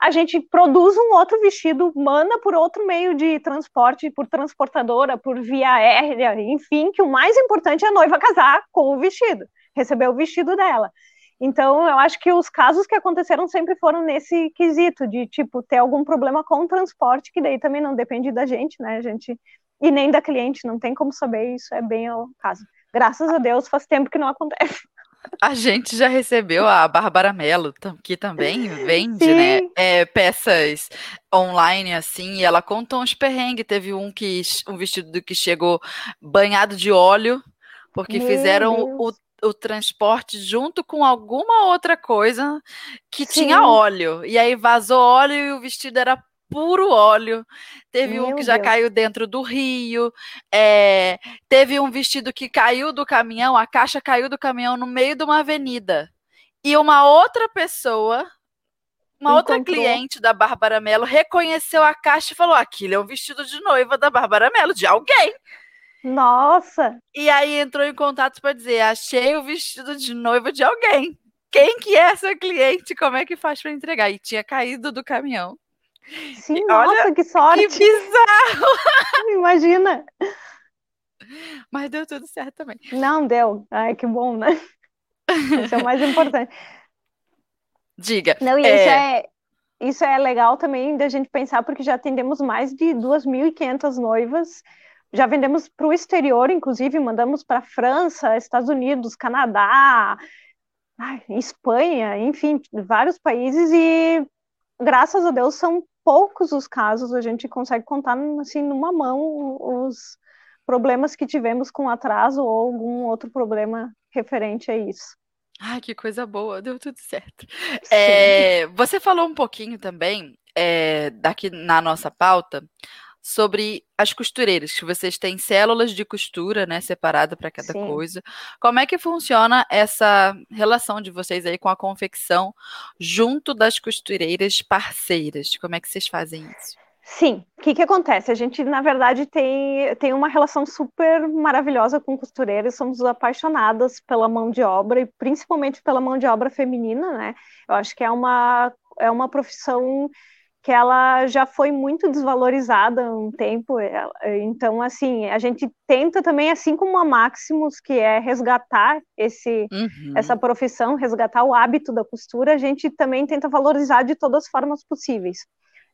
a gente produz um outro vestido, manda por outro meio de transporte, por transportadora, por via aérea, enfim, que o mais importante é a noiva casar com o vestido, receber o vestido dela. Então, eu acho que os casos que aconteceram sempre foram nesse quesito de, tipo, ter algum problema com o transporte, que daí também não depende da gente, né? A gente e nem da cliente, não tem como saber, isso é bem o caso. Graças a Deus, faz tempo que não acontece. A gente já recebeu a Bárbara Mello, que também vende, né, é, peças online, assim, e ela contou uns perrengues. Teve um que um vestido que chegou banhado de óleo, porque Meu fizeram Deus. o o transporte junto com alguma outra coisa que Sim. tinha óleo. E aí vazou óleo e o vestido era puro óleo. Teve Meu um que já Deus. caiu dentro do rio. É, teve um vestido que caiu do caminhão, a caixa caiu do caminhão no meio de uma avenida. E uma outra pessoa, uma Encontrou. outra cliente da Bárbara Mello, reconheceu a caixa e falou: aquilo é um vestido de noiva da Bárbara Mello, de alguém. Nossa! E aí entrou em contato para dizer: achei o vestido de noiva de alguém. Quem que é essa cliente? Como é que faz para entregar? E tinha caído do caminhão. Sim, e nossa, olha, que sorte! Que bizarro! [laughs] Imagina! Mas deu tudo certo também. Não deu. Ai, que bom, né? Isso é o mais importante. Diga. Não, e é... isso é isso é legal também da gente pensar, porque já atendemos mais de 2.500 noivas já vendemos para o exterior, inclusive mandamos para França, Estados Unidos, Canadá, Espanha, enfim, vários países e graças a Deus são poucos os casos, a gente consegue contar assim numa mão os problemas que tivemos com atraso ou algum outro problema referente a isso. Ai, que coisa boa, deu tudo certo. É, você falou um pouquinho também, é, daqui na nossa pauta, sobre as costureiras, que vocês têm células de costura, né, separada para cada Sim. coisa. Como é que funciona essa relação de vocês aí com a confecção junto das costureiras parceiras? Como é que vocês fazem isso? Sim, o que, que acontece? A gente, na verdade, tem, tem uma relação super maravilhosa com costureiras, somos apaixonadas pela mão de obra e principalmente pela mão de obra feminina, né? Eu acho que é uma, é uma profissão que ela já foi muito desvalorizada há um tempo. Então, assim, a gente tenta também, assim como a Maximus, que é resgatar esse, uhum. essa profissão, resgatar o hábito da costura, a gente também tenta valorizar de todas as formas possíveis.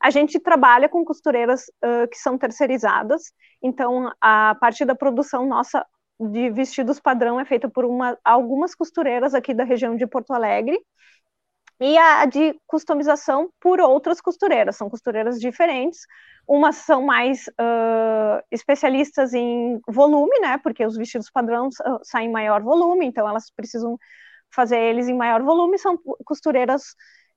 A gente trabalha com costureiras uh, que são terceirizadas, então a parte da produção nossa de vestidos padrão é feita por uma, algumas costureiras aqui da região de Porto Alegre, e a de customização por outras costureiras, são costureiras diferentes, umas são mais uh, especialistas em volume, né, porque os vestidos padrão saem em maior volume, então elas precisam fazer eles em maior volume, são costureiras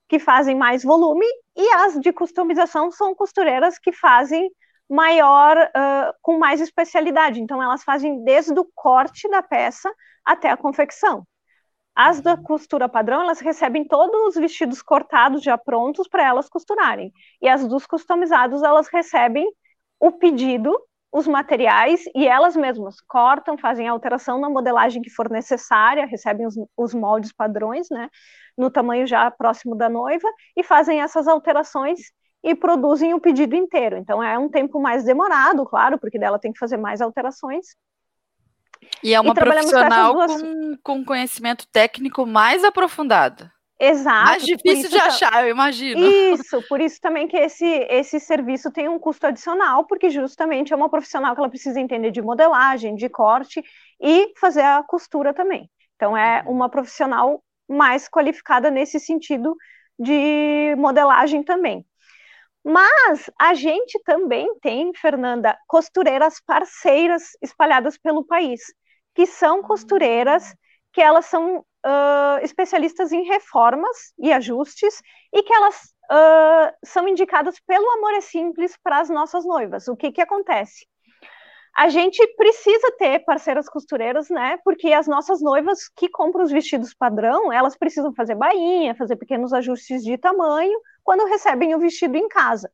que fazem mais volume, e as de customização são costureiras que fazem maior, uh, com mais especialidade, então elas fazem desde o corte da peça até a confecção. As da costura padrão, elas recebem todos os vestidos cortados já prontos para elas costurarem. E as dos customizados, elas recebem o pedido, os materiais e elas mesmas cortam, fazem a alteração na modelagem que for necessária, recebem os, os moldes padrões, né, no tamanho já próximo da noiva e fazem essas alterações e produzem o pedido inteiro. Então é um tempo mais demorado, claro, porque dela tem que fazer mais alterações, e é uma e profissional duas... com, com conhecimento técnico mais aprofundado. Exato. Mais difícil de achar, eu imagino. Isso, por isso também que esse, esse serviço tem um custo adicional, porque justamente é uma profissional que ela precisa entender de modelagem, de corte e fazer a costura também. Então é uhum. uma profissional mais qualificada nesse sentido de modelagem também. Mas a gente também tem, Fernanda, costureiras parceiras espalhadas pelo país, que são costureiras que elas são uh, especialistas em reformas e ajustes e que elas uh, são indicadas pelo Amor é Simples para as nossas noivas. O que, que acontece? A gente precisa ter parceiras costureiras, né? Porque as nossas noivas que compram os vestidos padrão, elas precisam fazer bainha, fazer pequenos ajustes de tamanho quando recebem o vestido em casa.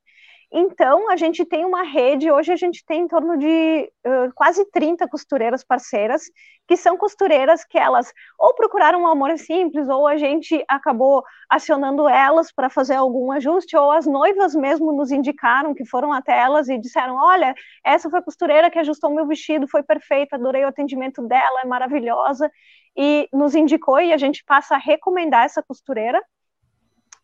Então, a gente tem uma rede, hoje a gente tem em torno de uh, quase 30 costureiras parceiras, que são costureiras que elas ou procuraram um amor simples, ou a gente acabou acionando elas para fazer algum ajuste, ou as noivas mesmo nos indicaram, que foram até elas e disseram: Olha, essa foi a costureira que ajustou meu vestido, foi perfeita, adorei o atendimento dela, é maravilhosa, e nos indicou, e a gente passa a recomendar essa costureira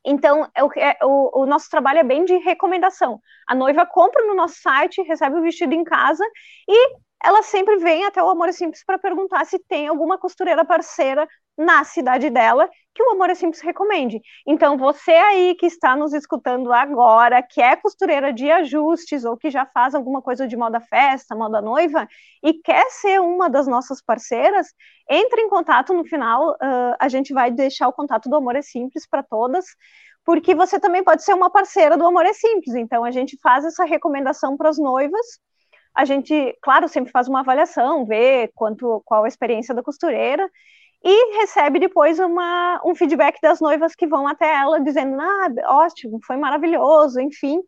então, é o, é, o, o, nosso trabalho é bem de recomendação. A noiva compra no nosso site, recebe o vestido em casa e ela sempre vem até o Amor é Simples para perguntar se tem alguma costureira parceira na cidade dela que o Amor é Simples recomende. Então, você aí que está nos escutando agora, que é costureira de ajustes ou que já faz alguma coisa de moda festa, moda noiva, e quer ser uma das nossas parceiras, entre em contato no final, uh, a gente vai deixar o contato do Amor é Simples para todas, porque você também pode ser uma parceira do Amor é Simples. Então, a gente faz essa recomendação para as noivas a gente, claro, sempre faz uma avaliação, vê quanto, qual a experiência da costureira e recebe depois uma, um feedback das noivas que vão até ela dizendo, ah, ótimo, foi maravilhoso, enfim.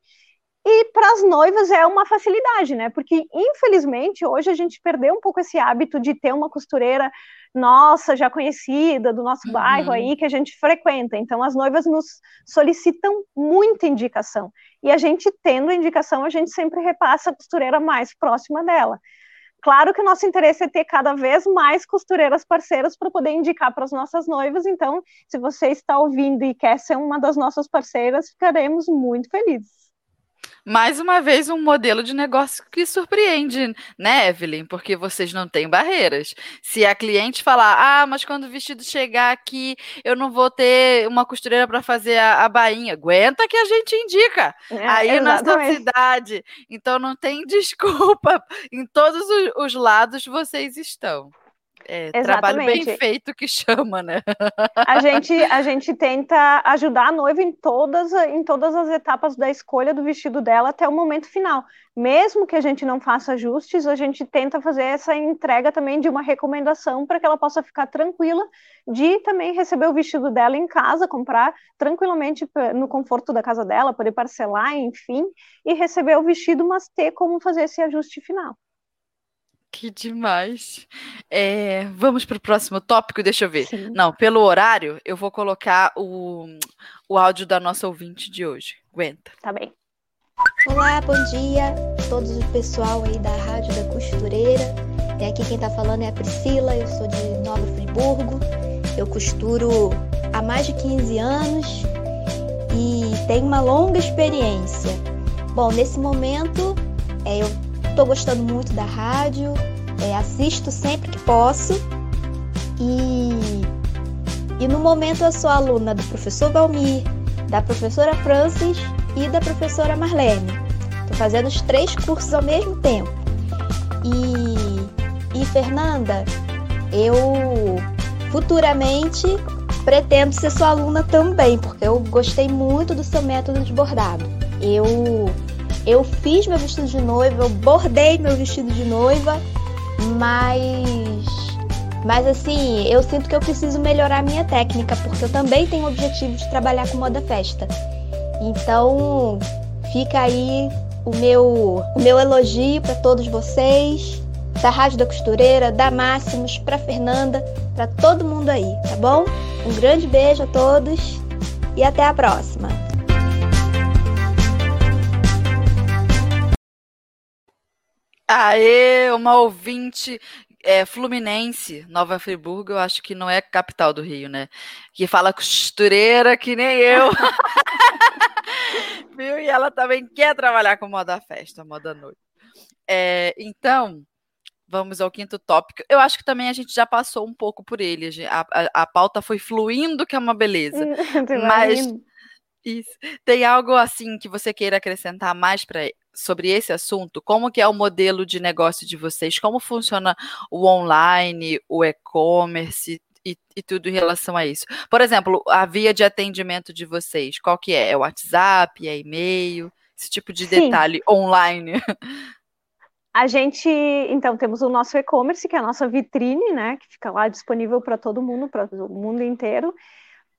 E para as noivas é uma facilidade, né? Porque, infelizmente, hoje a gente perdeu um pouco esse hábito de ter uma costureira nossa, já conhecida, do nosso uhum. bairro aí, que a gente frequenta. Então, as noivas nos solicitam muita indicação. E a gente, tendo a indicação, a gente sempre repassa a costureira mais próxima dela. Claro que o nosso interesse é ter cada vez mais costureiras parceiras para poder indicar para as nossas noivas. Então, se você está ouvindo e quer ser uma das nossas parceiras, ficaremos muito felizes mais uma vez um modelo de negócio que surpreende, né, Evelyn? Porque vocês não têm barreiras. Se a cliente falar, ah, mas quando o vestido chegar aqui, eu não vou ter uma costureira para fazer a, a, bainha, aguenta que a gente indica. É, aí exatamente. na sua cidade. Então não tem [laughs] desculpa. Em todos os, os lados vocês estão. É, trabalho bem feito que chama, né? A gente, a gente tenta ajudar a noiva em todas, em todas as etapas da escolha do vestido dela até o momento final. Mesmo que a gente não faça ajustes, a gente tenta fazer essa entrega também de uma recomendação para que ela possa ficar tranquila de também receber o vestido dela em casa, comprar tranquilamente no conforto da casa dela, poder parcelar, enfim, e receber o vestido, mas ter como fazer esse ajuste final. Que demais. É, vamos para o próximo tópico, deixa eu ver. Sim. Não, pelo horário, eu vou colocar o, o áudio da nossa ouvinte de hoje. Aguenta. Tá bem. Olá, bom dia a todos o pessoal aí da Rádio da Costureira. E aqui quem tá falando é a Priscila, eu sou de Nova Friburgo. Eu costuro há mais de 15 anos e tenho uma longa experiência. Bom, nesse momento é, eu Estou gostando muito da rádio, é, assisto sempre que posso. E, e no momento eu sou aluna do professor Valmir, da professora Francis e da professora Marlene. Estou fazendo os três cursos ao mesmo tempo. E, e Fernanda, eu futuramente pretendo ser sua aluna também, porque eu gostei muito do seu método de bordado. Eu eu fiz meu vestido de noiva, eu bordei meu vestido de noiva, mas mas assim, eu sinto que eu preciso melhorar a minha técnica, porque eu também tenho o objetivo de trabalhar com moda festa. Então, fica aí o meu o meu elogio para todos vocês, da Rádio da Costureira, da Máximos, para Fernanda, para todo mundo aí, tá bom? Um grande beijo a todos e até a próxima. Aê, uma ouvinte é, Fluminense, Nova Friburgo, eu acho que não é capital do Rio, né? Que fala costureira que nem eu. [laughs] Viu? E ela também quer trabalhar com moda festa, moda noite. É, então, vamos ao quinto tópico. Eu acho que também a gente já passou um pouco por ele. A, a, a pauta foi fluindo, que é uma beleza. [laughs] Mas isso. Tem algo assim que você queira acrescentar mais para sobre esse assunto? Como que é o modelo de negócio de vocês? Como funciona o online, o e-commerce e, e, tudo em relação a isso? Por exemplo, a via de atendimento de vocês, qual que é? É WhatsApp, é e-mail? Esse tipo de Sim. detalhe online. [laughs] A gente, então, temos o nosso e-commerce, que é a nossa vitrine, né, que fica lá disponível para todo mundo, para o mundo inteiro.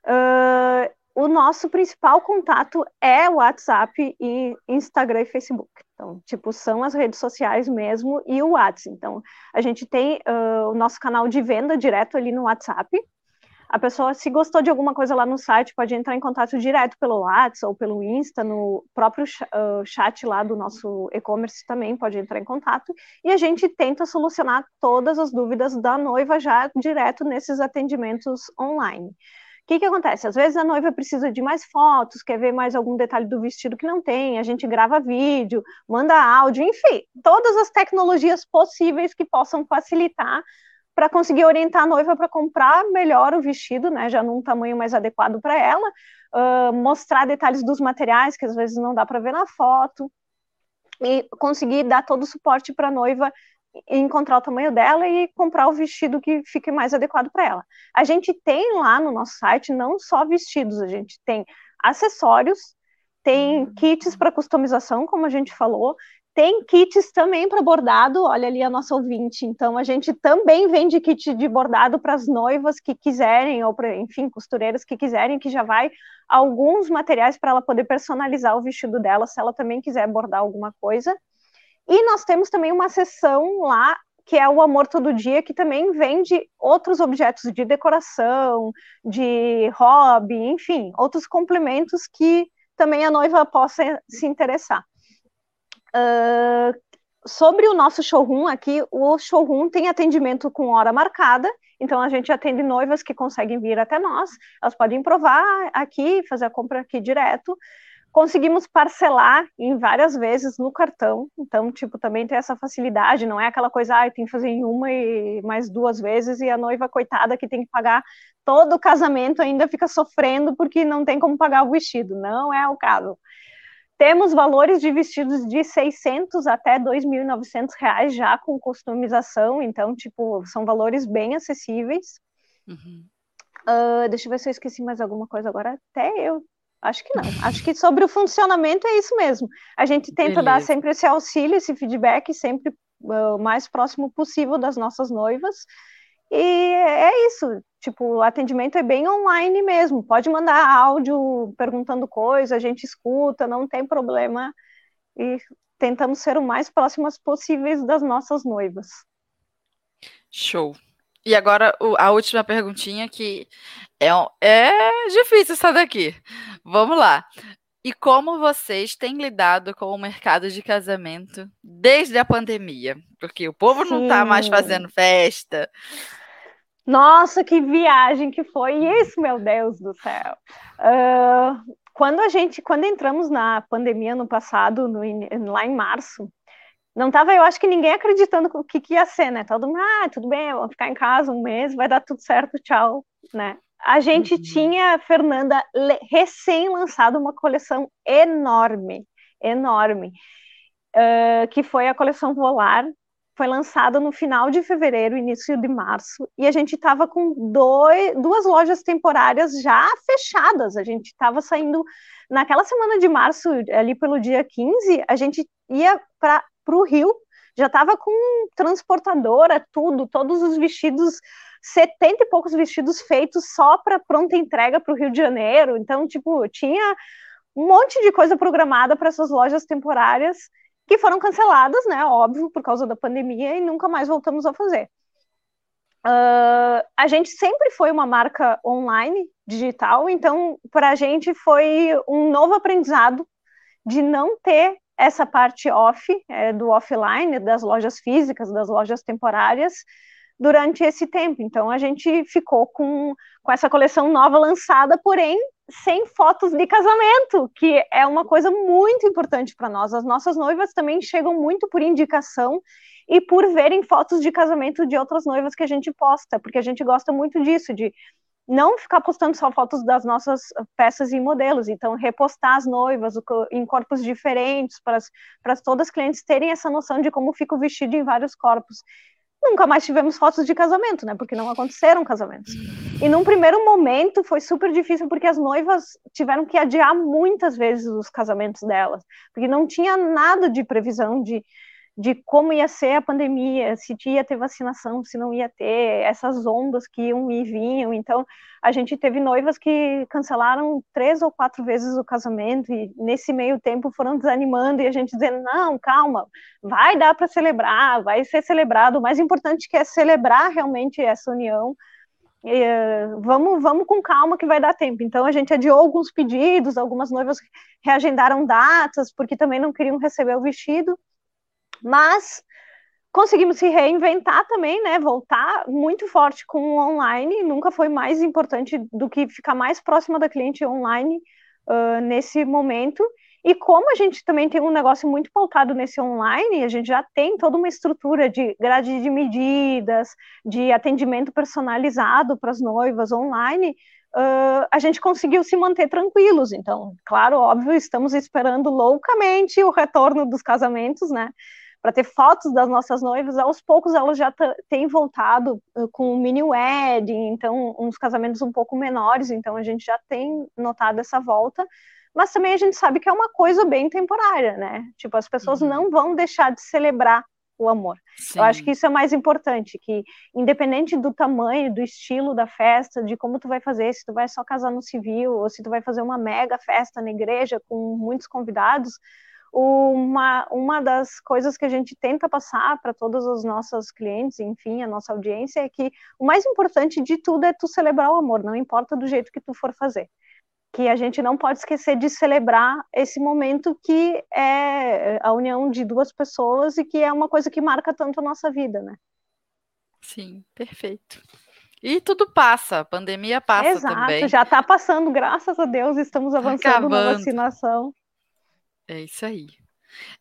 Uh, o nosso principal contato é o WhatsApp e Instagram e Facebook. Então, tipo, são as redes sociais mesmo e o WhatsApp. Então, a gente tem uh, o nosso canal de venda direto ali no WhatsApp. A pessoa, se gostou de alguma coisa lá no site, pode entrar em contato direto pelo WhatsApp ou pelo Insta, no próprio uh, chat lá do nosso e-commerce também pode entrar em contato. E a gente tenta solucionar todas as dúvidas da noiva já direto nesses atendimentos online que, que acontece? Às vezes a noiva precisa de mais fotos, quer ver mais algum detalhe do vestido que não tem, a gente grava vídeo, manda áudio, enfim, todas as tecnologias possíveis que possam facilitar para conseguir orientar a noiva para comprar melhor o vestido, né, já num tamanho mais adequado para ela, uh, mostrar detalhes dos materiais que às vezes não dá para ver na foto, e conseguir dar todo o suporte para a noiva encontrar o tamanho dela e comprar o vestido que fique mais adequado para ela. A gente tem lá no nosso site não só vestidos, a gente tem acessórios, tem uhum. kits para customização, como a gente falou, tem kits também para bordado, olha ali a nossa ouvinte. Então a gente também vende kit de bordado para as noivas que quiserem, ou para, enfim, costureiras que quiserem, que já vai alguns materiais para ela poder personalizar o vestido dela, se ela também quiser bordar alguma coisa. E nós temos também uma seção lá que é o Amor Todo Dia, que também vende outros objetos de decoração, de hobby, enfim, outros complementos que também a noiva possa se interessar. Uh, sobre o nosso showroom aqui, o showroom tem atendimento com hora marcada, então a gente atende noivas que conseguem vir até nós, elas podem provar aqui, fazer a compra aqui direto. Conseguimos parcelar em várias vezes no cartão, então, tipo, também tem essa facilidade, não é aquela coisa, ah, tem que fazer em uma e mais duas vezes e a noiva, coitada, que tem que pagar todo o casamento ainda fica sofrendo porque não tem como pagar o vestido, não é o caso. Temos valores de vestidos de 600 até 2.900 reais já com customização, então, tipo, são valores bem acessíveis. Uhum. Uh, deixa eu ver se eu esqueci mais alguma coisa agora. Até eu Acho que não. Acho que sobre o funcionamento é isso mesmo. A gente tenta Beleza. dar sempre esse auxílio, esse feedback, sempre uh, o mais próximo possível das nossas noivas. E é isso. Tipo, o atendimento é bem online mesmo. Pode mandar áudio perguntando coisa, a gente escuta, não tem problema. E tentamos ser o mais próximas possíveis das nossas noivas. Show. E agora a última perguntinha que é, é difícil essa daqui. Vamos lá. E como vocês têm lidado com o mercado de casamento desde a pandemia? Porque o povo Sim. não está mais fazendo festa. Nossa, que viagem que foi isso, meu Deus do céu. Uh, quando a gente, quando entramos na pandemia no passado, no, lá em março, não tava, eu acho que ninguém acreditando o que, que ia ser, né? Todo mundo, ah, tudo bem, vamos ficar em casa um mês, vai dar tudo certo, tchau, né? A gente uhum. tinha, Fernanda, recém-lançado uma coleção enorme, enorme, uh, que foi a coleção Volar, foi lançada no final de fevereiro, início de março, e a gente estava com dois, duas lojas temporárias já fechadas. A gente estava saindo naquela semana de março, ali pelo dia 15, a gente ia para o Rio, já estava com transportadora, tudo, todos os vestidos 70 e poucos vestidos feitos só para pronta entrega para o Rio de Janeiro. Então, tipo, tinha um monte de coisa programada para essas lojas temporárias que foram canceladas, né? Óbvio, por causa da pandemia, e nunca mais voltamos a fazer. Uh, a gente sempre foi uma marca online, digital, então para a gente foi um novo aprendizado de não ter essa parte off, é, do offline, das lojas físicas, das lojas temporárias, durante esse tempo. Então a gente ficou com, com essa coleção nova lançada, porém sem fotos de casamento, que é uma coisa muito importante para nós. As nossas noivas também chegam muito por indicação e por verem fotos de casamento de outras noivas que a gente posta, porque a gente gosta muito disso, de não ficar postando só fotos das nossas peças e modelos, então repostar as noivas em corpos diferentes, para, para todas as clientes terem essa noção de como fica o vestido em vários corpos nunca mais tivemos fotos de casamento, né? Porque não aconteceram casamentos. E num primeiro momento foi super difícil porque as noivas tiveram que adiar muitas vezes os casamentos delas, porque não tinha nada de previsão de de como ia ser a pandemia, se ia ter vacinação, se não ia ter, essas ondas que iam e vinham. Então, a gente teve noivas que cancelaram três ou quatro vezes o casamento, e nesse meio tempo foram desanimando, e a gente dizendo: não, calma, vai dar para celebrar, vai ser celebrado. O mais importante que é celebrar realmente essa união. E, vamos, vamos com calma que vai dar tempo. Então a gente adiou alguns pedidos, algumas noivas reagendaram datas porque também não queriam receber o vestido. Mas conseguimos se reinventar também, né? Voltar muito forte com o online. Nunca foi mais importante do que ficar mais próxima da cliente online uh, nesse momento. E como a gente também tem um negócio muito pautado nesse online, a gente já tem toda uma estrutura de grade de medidas, de atendimento personalizado para as noivas online, uh, a gente conseguiu se manter tranquilos. Então, claro, óbvio, estamos esperando loucamente o retorno dos casamentos, né? Para ter fotos das nossas noivas. Aos poucos elas já têm voltado uh, com mini wedding, então uns casamentos um pouco menores, então a gente já tem notado essa volta. Mas também a gente sabe que é uma coisa bem temporária, né? Tipo, as pessoas uhum. não vão deixar de celebrar o amor. Sim. Eu acho que isso é mais importante, que independente do tamanho, do estilo da festa, de como tu vai fazer, se tu vai só casar no civil ou se tu vai fazer uma mega festa na igreja com muitos convidados, uma, uma das coisas que a gente tenta passar para todos os nossos clientes, enfim, a nossa audiência, é que o mais importante de tudo é tu celebrar o amor, não importa do jeito que tu for fazer. Que a gente não pode esquecer de celebrar esse momento que é a união de duas pessoas e que é uma coisa que marca tanto a nossa vida, né? Sim, perfeito. E tudo passa, a pandemia passa Exato, também. já está passando, graças a Deus, estamos avançando Acabando. na vacinação. É isso aí.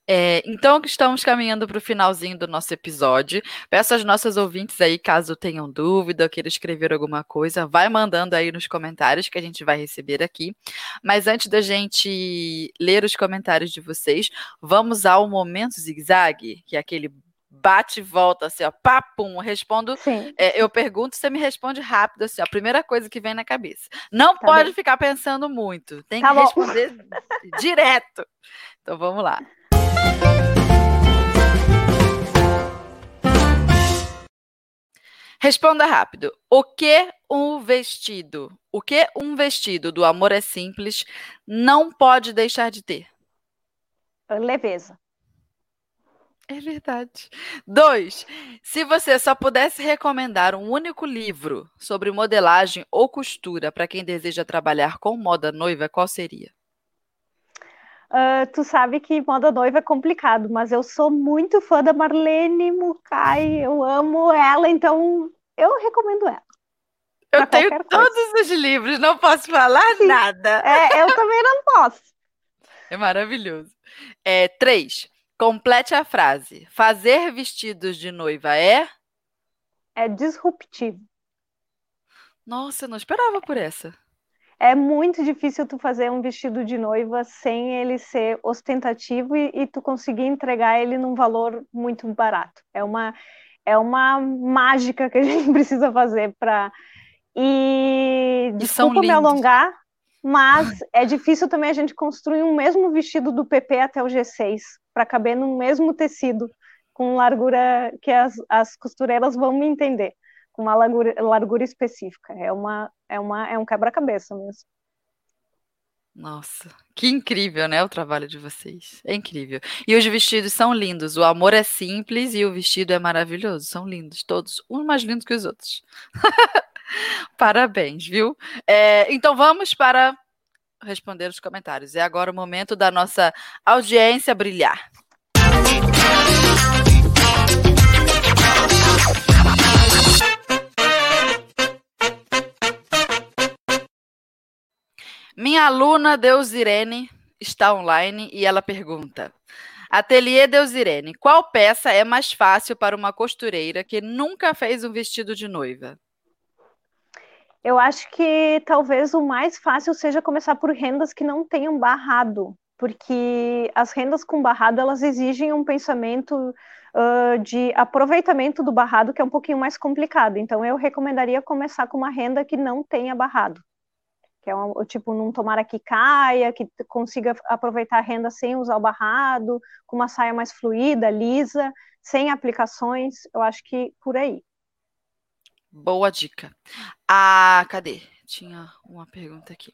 É, então, estamos caminhando para o finalzinho do nosso episódio. Peço às nossas ouvintes aí, caso tenham dúvida queiram escrever alguma coisa, vai mandando aí nos comentários que a gente vai receber aqui. Mas antes da gente ler os comentários de vocês, vamos ao momento zigue-zague, que é aquele bate e volta, assim, ó, papum, respondo, é, eu pergunto, você me responde rápido, assim, ó, a primeira coisa que vem na cabeça. Não tá pode bem. ficar pensando muito, tem tá que bom. responder [laughs] direto. Então vamos lá. Responda rápido. O que um vestido, o que um vestido do amor é simples não pode deixar de ter? Leveza. É verdade. Dois, se você só pudesse recomendar um único livro sobre modelagem ou costura para quem deseja trabalhar com moda noiva, qual seria? Uh, tu sabe que moda noiva é complicado, mas eu sou muito fã da Marlene Mukai, eu amo ela, então eu recomendo ela. Eu tenho todos os livros, não posso falar Sim. nada. É, eu também não posso. É maravilhoso. É, três, Complete a frase. Fazer vestidos de noiva é? É disruptivo. Nossa, eu não esperava por essa. É muito difícil tu fazer um vestido de noiva sem ele ser ostentativo e, e tu conseguir entregar ele num valor muito barato. É uma, é uma mágica que a gente [laughs] precisa fazer para. E, e desculpa me alongar, mas é difícil também a gente construir um mesmo vestido do PP até o G6 para caber no mesmo tecido, com largura que as, as costureiras vão me entender, com uma largura, largura específica. É, uma, é, uma, é um quebra-cabeça mesmo. Nossa, que incrível, né? O trabalho de vocês. É incrível. E os vestidos são lindos. O amor é simples e o vestido é maravilhoso. São lindos, todos. Uns mais lindos que os outros. [laughs] [laughs] Parabéns, viu? É, então vamos para responder os comentários. É agora o momento da nossa audiência brilhar. Minha aluna Deusirene está online e ela pergunta: Ateliê Deusirene, qual peça é mais fácil para uma costureira que nunca fez um vestido de noiva? Eu acho que talvez o mais fácil seja começar por rendas que não tenham barrado, porque as rendas com barrado elas exigem um pensamento uh, de aproveitamento do barrado que é um pouquinho mais complicado. Então eu recomendaria começar com uma renda que não tenha barrado, que é um, tipo não tomara que caia, que consiga aproveitar a renda sem usar o barrado, com uma saia mais fluida, lisa, sem aplicações. Eu acho que por aí. Boa dica. Ah, cadê? Tinha uma pergunta aqui.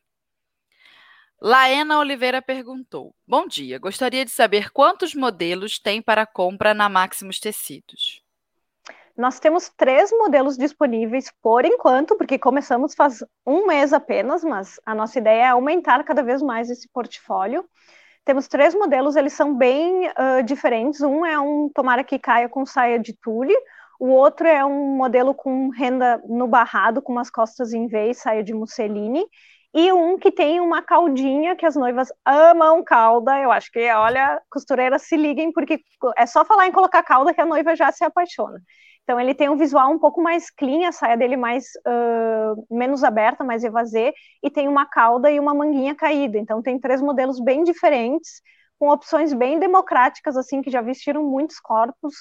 Laena Oliveira perguntou: Bom dia, gostaria de saber quantos modelos tem para compra na Maximus Tecidos. Nós temos três modelos disponíveis por enquanto, porque começamos faz um mês apenas, mas a nossa ideia é aumentar cada vez mais esse portfólio. Temos três modelos, eles são bem uh, diferentes. Um é um tomara que caia com saia de tule, o outro é um modelo com renda no barrado, com umas costas em V saia de musseline. E um que tem uma caldinha, que as noivas amam calda. Eu acho que, olha, costureiras se liguem, porque é só falar em colocar calda que a noiva já se apaixona. Então ele tem um visual um pouco mais clean, a saia dele mais uh, menos aberta, mais evasê, e tem uma cauda e uma manguinha caída. Então tem três modelos bem diferentes, com opções bem democráticas, assim, que já vestiram muitos corpos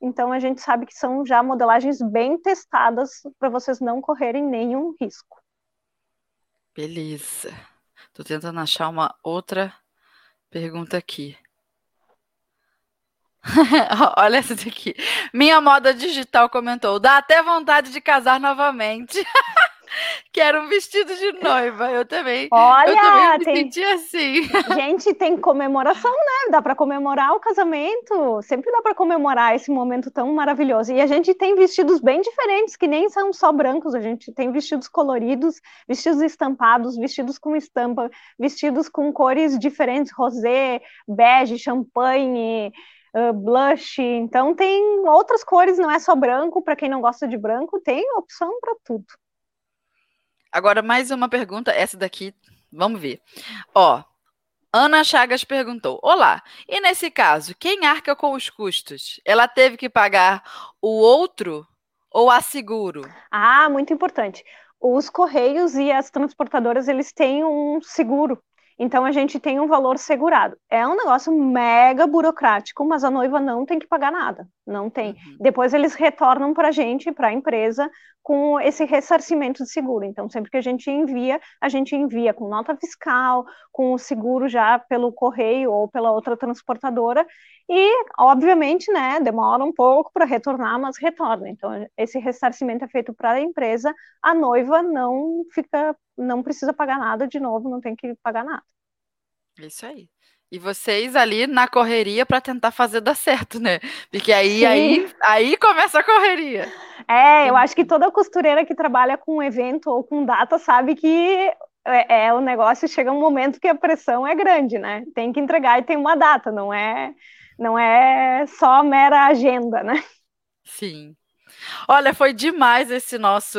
então a gente sabe que são já modelagens bem testadas para vocês não correrem nenhum risco. Beleza. Estou tentando achar uma outra pergunta aqui. [laughs] Olha essa daqui. Minha moda digital comentou: dá até vontade de casar novamente. [laughs] [laughs] Quero um vestido de noiva. Eu também. Olha, eu também me tem... senti assim. [laughs] Gente, tem comemoração, né? Dá para comemorar o casamento. Sempre dá para comemorar esse momento tão maravilhoso. E a gente tem vestidos bem diferentes, que nem são só brancos. A gente tem vestidos coloridos, vestidos estampados, vestidos com estampa, vestidos com cores diferentes, rosé, bege, champanhe. Uh, blush, então tem outras cores, não é só branco, para quem não gosta de branco, tem opção para tudo. Agora, mais uma pergunta, essa daqui, vamos ver. Ó, Ana Chagas perguntou: Olá, e nesse caso, quem arca com os custos? Ela teve que pagar o outro ou a seguro? Ah, muito importante. Os correios e as transportadoras eles têm um seguro então a gente tem um valor segurado. É um negócio mega burocrático, mas a noiva não tem que pagar nada, não tem. Uhum. Depois eles retornam para a gente, para a empresa, com esse ressarcimento de seguro. Então sempre que a gente envia, a gente envia com nota fiscal, com o seguro já pelo correio ou pela outra transportadora. E, obviamente, né, demora um pouco para retornar, mas retorna. Então, esse ressarcimento é feito para a empresa, a noiva não fica, não precisa pagar nada de novo, não tem que pagar nada. Isso aí. E vocês ali na correria para tentar fazer dar certo, né? Porque aí, aí, aí começa a correria. É, eu acho que toda costureira que trabalha com evento ou com data sabe que é, é, o negócio chega um momento que a pressão é grande, né? Tem que entregar e tem uma data, não é não é só mera agenda, né? Sim. Olha, foi demais esse nosso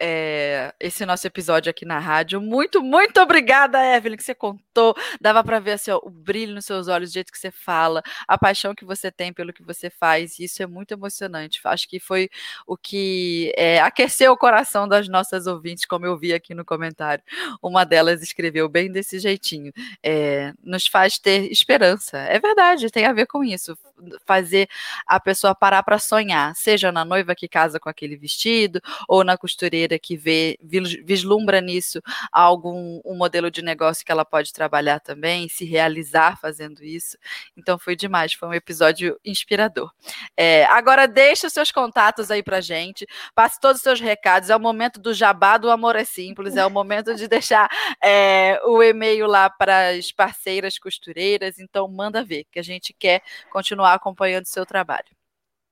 é, esse nosso episódio aqui na rádio. Muito, muito obrigada, Evelyn, que você contou. Dava para ver assim, ó, o brilho nos seus olhos, o jeito que você fala, a paixão que você tem pelo que você faz. Isso é muito emocionante. Acho que foi o que é, aqueceu o coração das nossas ouvintes, como eu vi aqui no comentário. Uma delas escreveu bem desse jeitinho. É, nos faz ter esperança. É verdade, tem a ver com isso. Fazer a pessoa parar para sonhar, seja na noiva que casa com aquele vestido, ou na costureira que vê, vislumbra nisso algum um modelo de negócio que ela pode trabalhar também, se realizar fazendo isso. Então foi demais, foi um episódio inspirador. É, agora deixa os seus contatos aí pra gente, passe todos os seus recados, é o momento do jabá do Amor é Simples, é o momento de deixar é, o e-mail lá para as parceiras costureiras, então manda ver, que a gente quer continuar acompanhando o seu trabalho.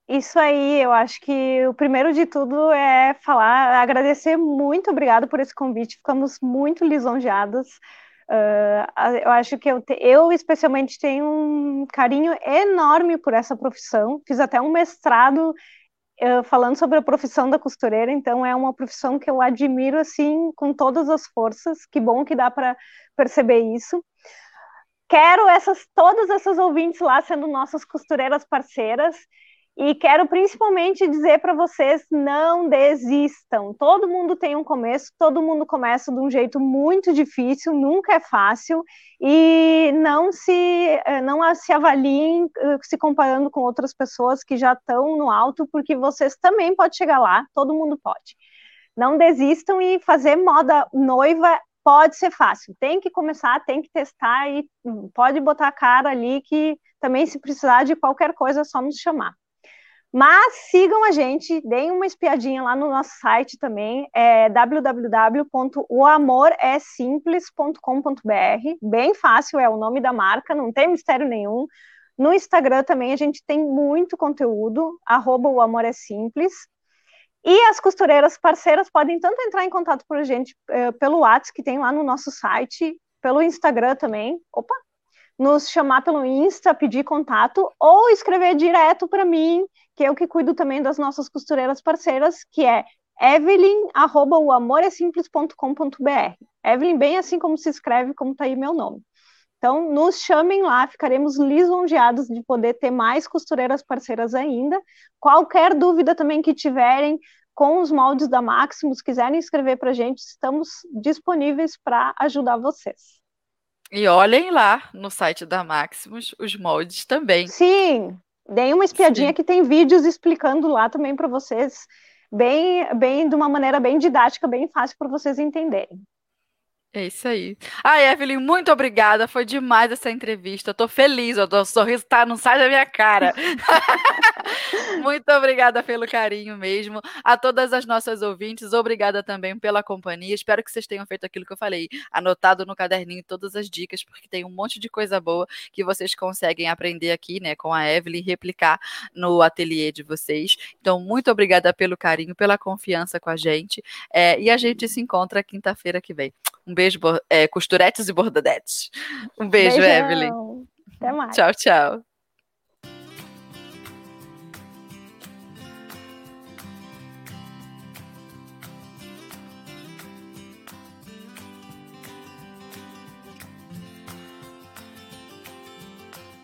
Isso aí, eu acho que o primeiro de tudo é falar, agradecer muito obrigado por esse convite, ficamos muito lisonjeados. Uh, eu acho que eu, te, eu, especialmente, tenho um carinho enorme por essa profissão. Fiz até um mestrado falando sobre a profissão da costureira, então é uma profissão que eu admiro assim com todas as forças. Que bom que dá para perceber isso. Quero essas todas essas ouvintes lá sendo nossas costureiras parceiras e quero principalmente dizer para vocês: não desistam. Todo mundo tem um começo, todo mundo começa de um jeito muito difícil, nunca é fácil, e não se, eh, não se avaliem eh, se comparando com outras pessoas que já estão no alto, porque vocês também podem chegar lá, todo mundo pode. Não desistam e fazer moda noiva pode ser fácil. Tem que começar, tem que testar e hum, pode botar a cara ali que também se precisar de qualquer coisa é só nos chamar. Mas sigam a gente, deem uma espiadinha lá no nosso site também, é www.oamoresimples.com.br. Bem fácil, é o nome da marca, não tem mistério nenhum. No Instagram também a gente tem muito conteúdo, arroba o amor é simples. E as costureiras parceiras podem tanto entrar em contato com a gente é, pelo WhatsApp, que tem lá no nosso site, pelo Instagram também. Opa! Nos chamar pelo Insta, pedir contato, ou escrever direto para mim, que eu que cuido também das nossas costureiras parceiras, que é Evelyn, arroba o amoresimples.com.br. Evelyn, bem assim como se escreve, como está aí meu nome. Então, nos chamem lá, ficaremos lisonjeados de poder ter mais costureiras parceiras ainda. Qualquer dúvida também que tiverem com os moldes da Maximus, quiserem escrever para a gente, estamos disponíveis para ajudar vocês. E olhem lá no site da Maximus os moldes também. Sim, Deem uma espiadinha Sim. que tem vídeos explicando lá também para vocês, bem, bem de uma maneira bem didática, bem fácil para vocês entenderem. É isso aí. Ai, Evelyn, muito obrigada. Foi demais essa entrevista. Eu tô feliz. O sorriso tá, não sai da minha cara. [laughs] muito obrigada pelo carinho mesmo. A todas as nossas ouvintes, obrigada também pela companhia. Espero que vocês tenham feito aquilo que eu falei, anotado no caderninho todas as dicas, porque tem um monte de coisa boa que vocês conseguem aprender aqui, né, com a Evelyn replicar no ateliê de vocês. Então, muito obrigada pelo carinho, pela confiança com a gente. É, e a gente se encontra quinta-feira que vem. Um beijo, é, costuretes e bordadetes. Um beijo, Beijão. Evelyn. Até mais. Tchau, tchau.